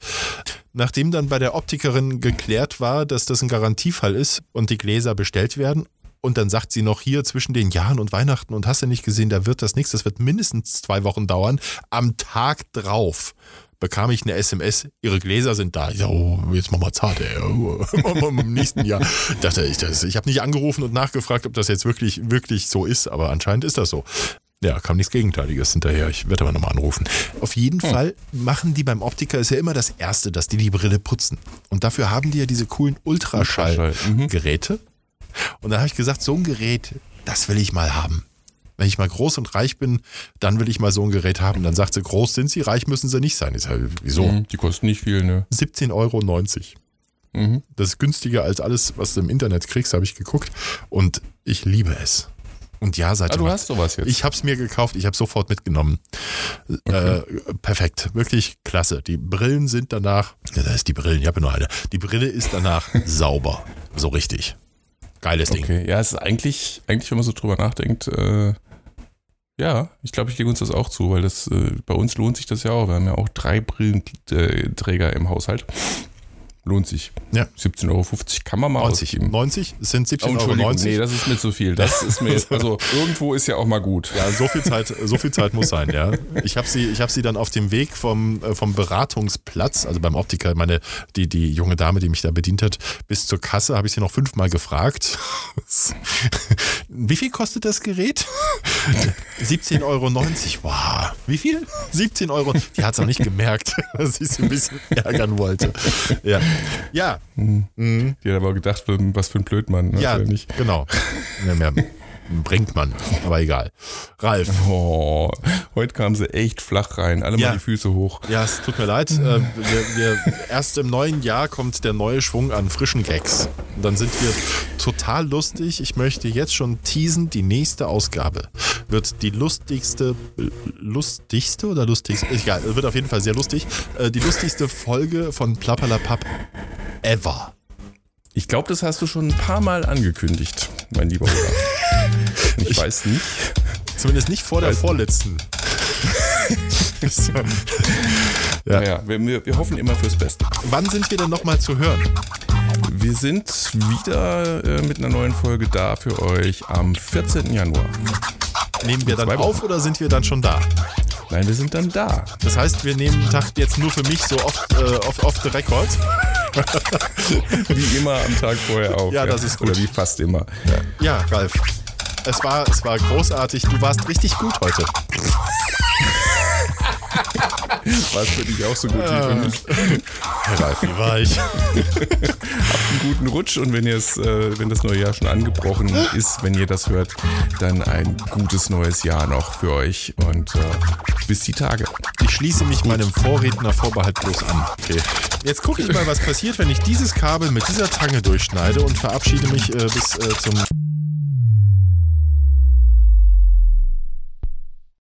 nachdem dann bei der Optikerin geklärt war, dass das ein Garantiefall ist und die Gläser bestellt werden, und dann sagt sie noch hier zwischen den Jahren und Weihnachten und hast du nicht gesehen, da wird das nichts, das wird mindestens zwei Wochen dauern. Am Tag drauf bekam ich eine SMS, ihre Gläser sind da. Ich sag, oh, jetzt mach mal zart, ey. Oh, Im nächsten Jahr. Dachte ich, das, ich habe nicht angerufen und nachgefragt, ob das jetzt wirklich, wirklich so ist, aber anscheinend ist das so. Ja, kam nichts Gegenteiliges hinterher. Ich werde aber nochmal anrufen. Auf jeden Fall machen die beim Optiker, ist ja immer das Erste, dass die die Brille putzen. Und dafür haben die ja diese coolen Ultraschall, Ultraschallgeräte. Und dann habe ich gesagt, so ein Gerät, das will ich mal haben. Wenn ich mal groß und reich bin, dann will ich mal so ein Gerät haben. Dann sagt sie, groß sind sie, reich müssen sie nicht sein. Ich sage, wieso? Mhm, Die kosten nicht viel, ne? 17,90 Euro. Mhm. Das ist günstiger als alles, was du im Internet kriegst, habe ich geguckt. Und ich liebe es. Und ja, seid Ah, du hast sowas jetzt. Ich habe es mir gekauft, ich habe sofort mitgenommen. Äh, perfekt, wirklich klasse. Die Brillen sind danach, ja, da ist die Brillen, ich habe nur eine. Die Brille ist danach sauber, so richtig. Geiles Ding. Okay, ja, es ist eigentlich, eigentlich, wenn man so drüber nachdenkt, äh, ja, ich glaube, ich lege uns das auch zu, weil das äh, bei uns lohnt sich das ja auch. Wir haben ja auch drei Brillenträger im Haushalt. Lohnt sich. Ja. 17,50 Euro kann man mal 90, ausgeben. 90 es sind Oh, 17,90 Euro. Entschuldigung, nee, das ist mir zu viel. Das ist mir, also irgendwo ist ja auch mal gut. Ja, so viel Zeit, so viel Zeit muss sein, ja. Ich habe sie, ich habe sie dann auf dem Weg vom, äh, vom Beratungsplatz, also beim Optiker, meine, die, die junge Dame, die mich da bedient hat, bis zur Kasse, habe ich sie noch fünfmal gefragt. Wie viel kostet das Gerät? 17,90 Euro. Wow. Wie viel? 17 Euro. Die hat es auch nicht gemerkt, dass ich sie ein bisschen ärgern wollte. Ja. Ja. Mhm. Die hat aber gedacht, was für ein Blödmann. ne? Ja, genau. Ja, mehr bringt man, aber egal. Ralf, Oh, heute kamen sie echt flach rein. Alle Ja. mal die Füße hoch. Ja, es tut mir leid. Äh, wir, wir, erst im neuen Jahr kommt der neue Schwung an frischen Gags. Und dann sind wir total lustig. Ich möchte jetzt schon teasen, die nächste Ausgabe wird die lustigste, lustigste oder lustigste? Egal, wird auf jeden Fall sehr lustig. Äh, Die lustigste Folge von Plappalapapp ever. Ich glaube, das hast du schon ein paar Mal angekündigt, mein lieber Olaf. Ich, weiß nicht. Zumindest nicht vor der Weiß- vorletzten. Ja. Naja, wir, wir, hoffen immer fürs Beste. Wann sind wir denn nochmal zu hören? Wir sind wieder äh, mit einer neuen Folge da für euch am 14. Januar. Nehmen wir dann auf oder sind wir dann schon da? Nein, wir sind dann da. Das heißt, wir nehmen den Tag jetzt nur für mich so oft, äh, off, off the record. Wie immer am Tag vorher auf. Ja, das ist gut. Oder wie fast immer. Ja, Ralf. Es war, es war großartig. Du warst richtig gut heute. War es für dich auch so gut wie für mich? Ralf, wie war ich? Einen guten Rutsch und wenn äh, wenn das neue Jahr schon angebrochen ist, wenn ihr das hört, dann ein gutes neues Jahr noch für euch und äh, bis die Tage. Ich schließe mich meinem Vorredner vorbehaltlos an. Okay. Jetzt gucke ich mal, was passiert, wenn ich dieses Kabel mit dieser Zange durchschneide und verabschiede mich äh, bis äh, zum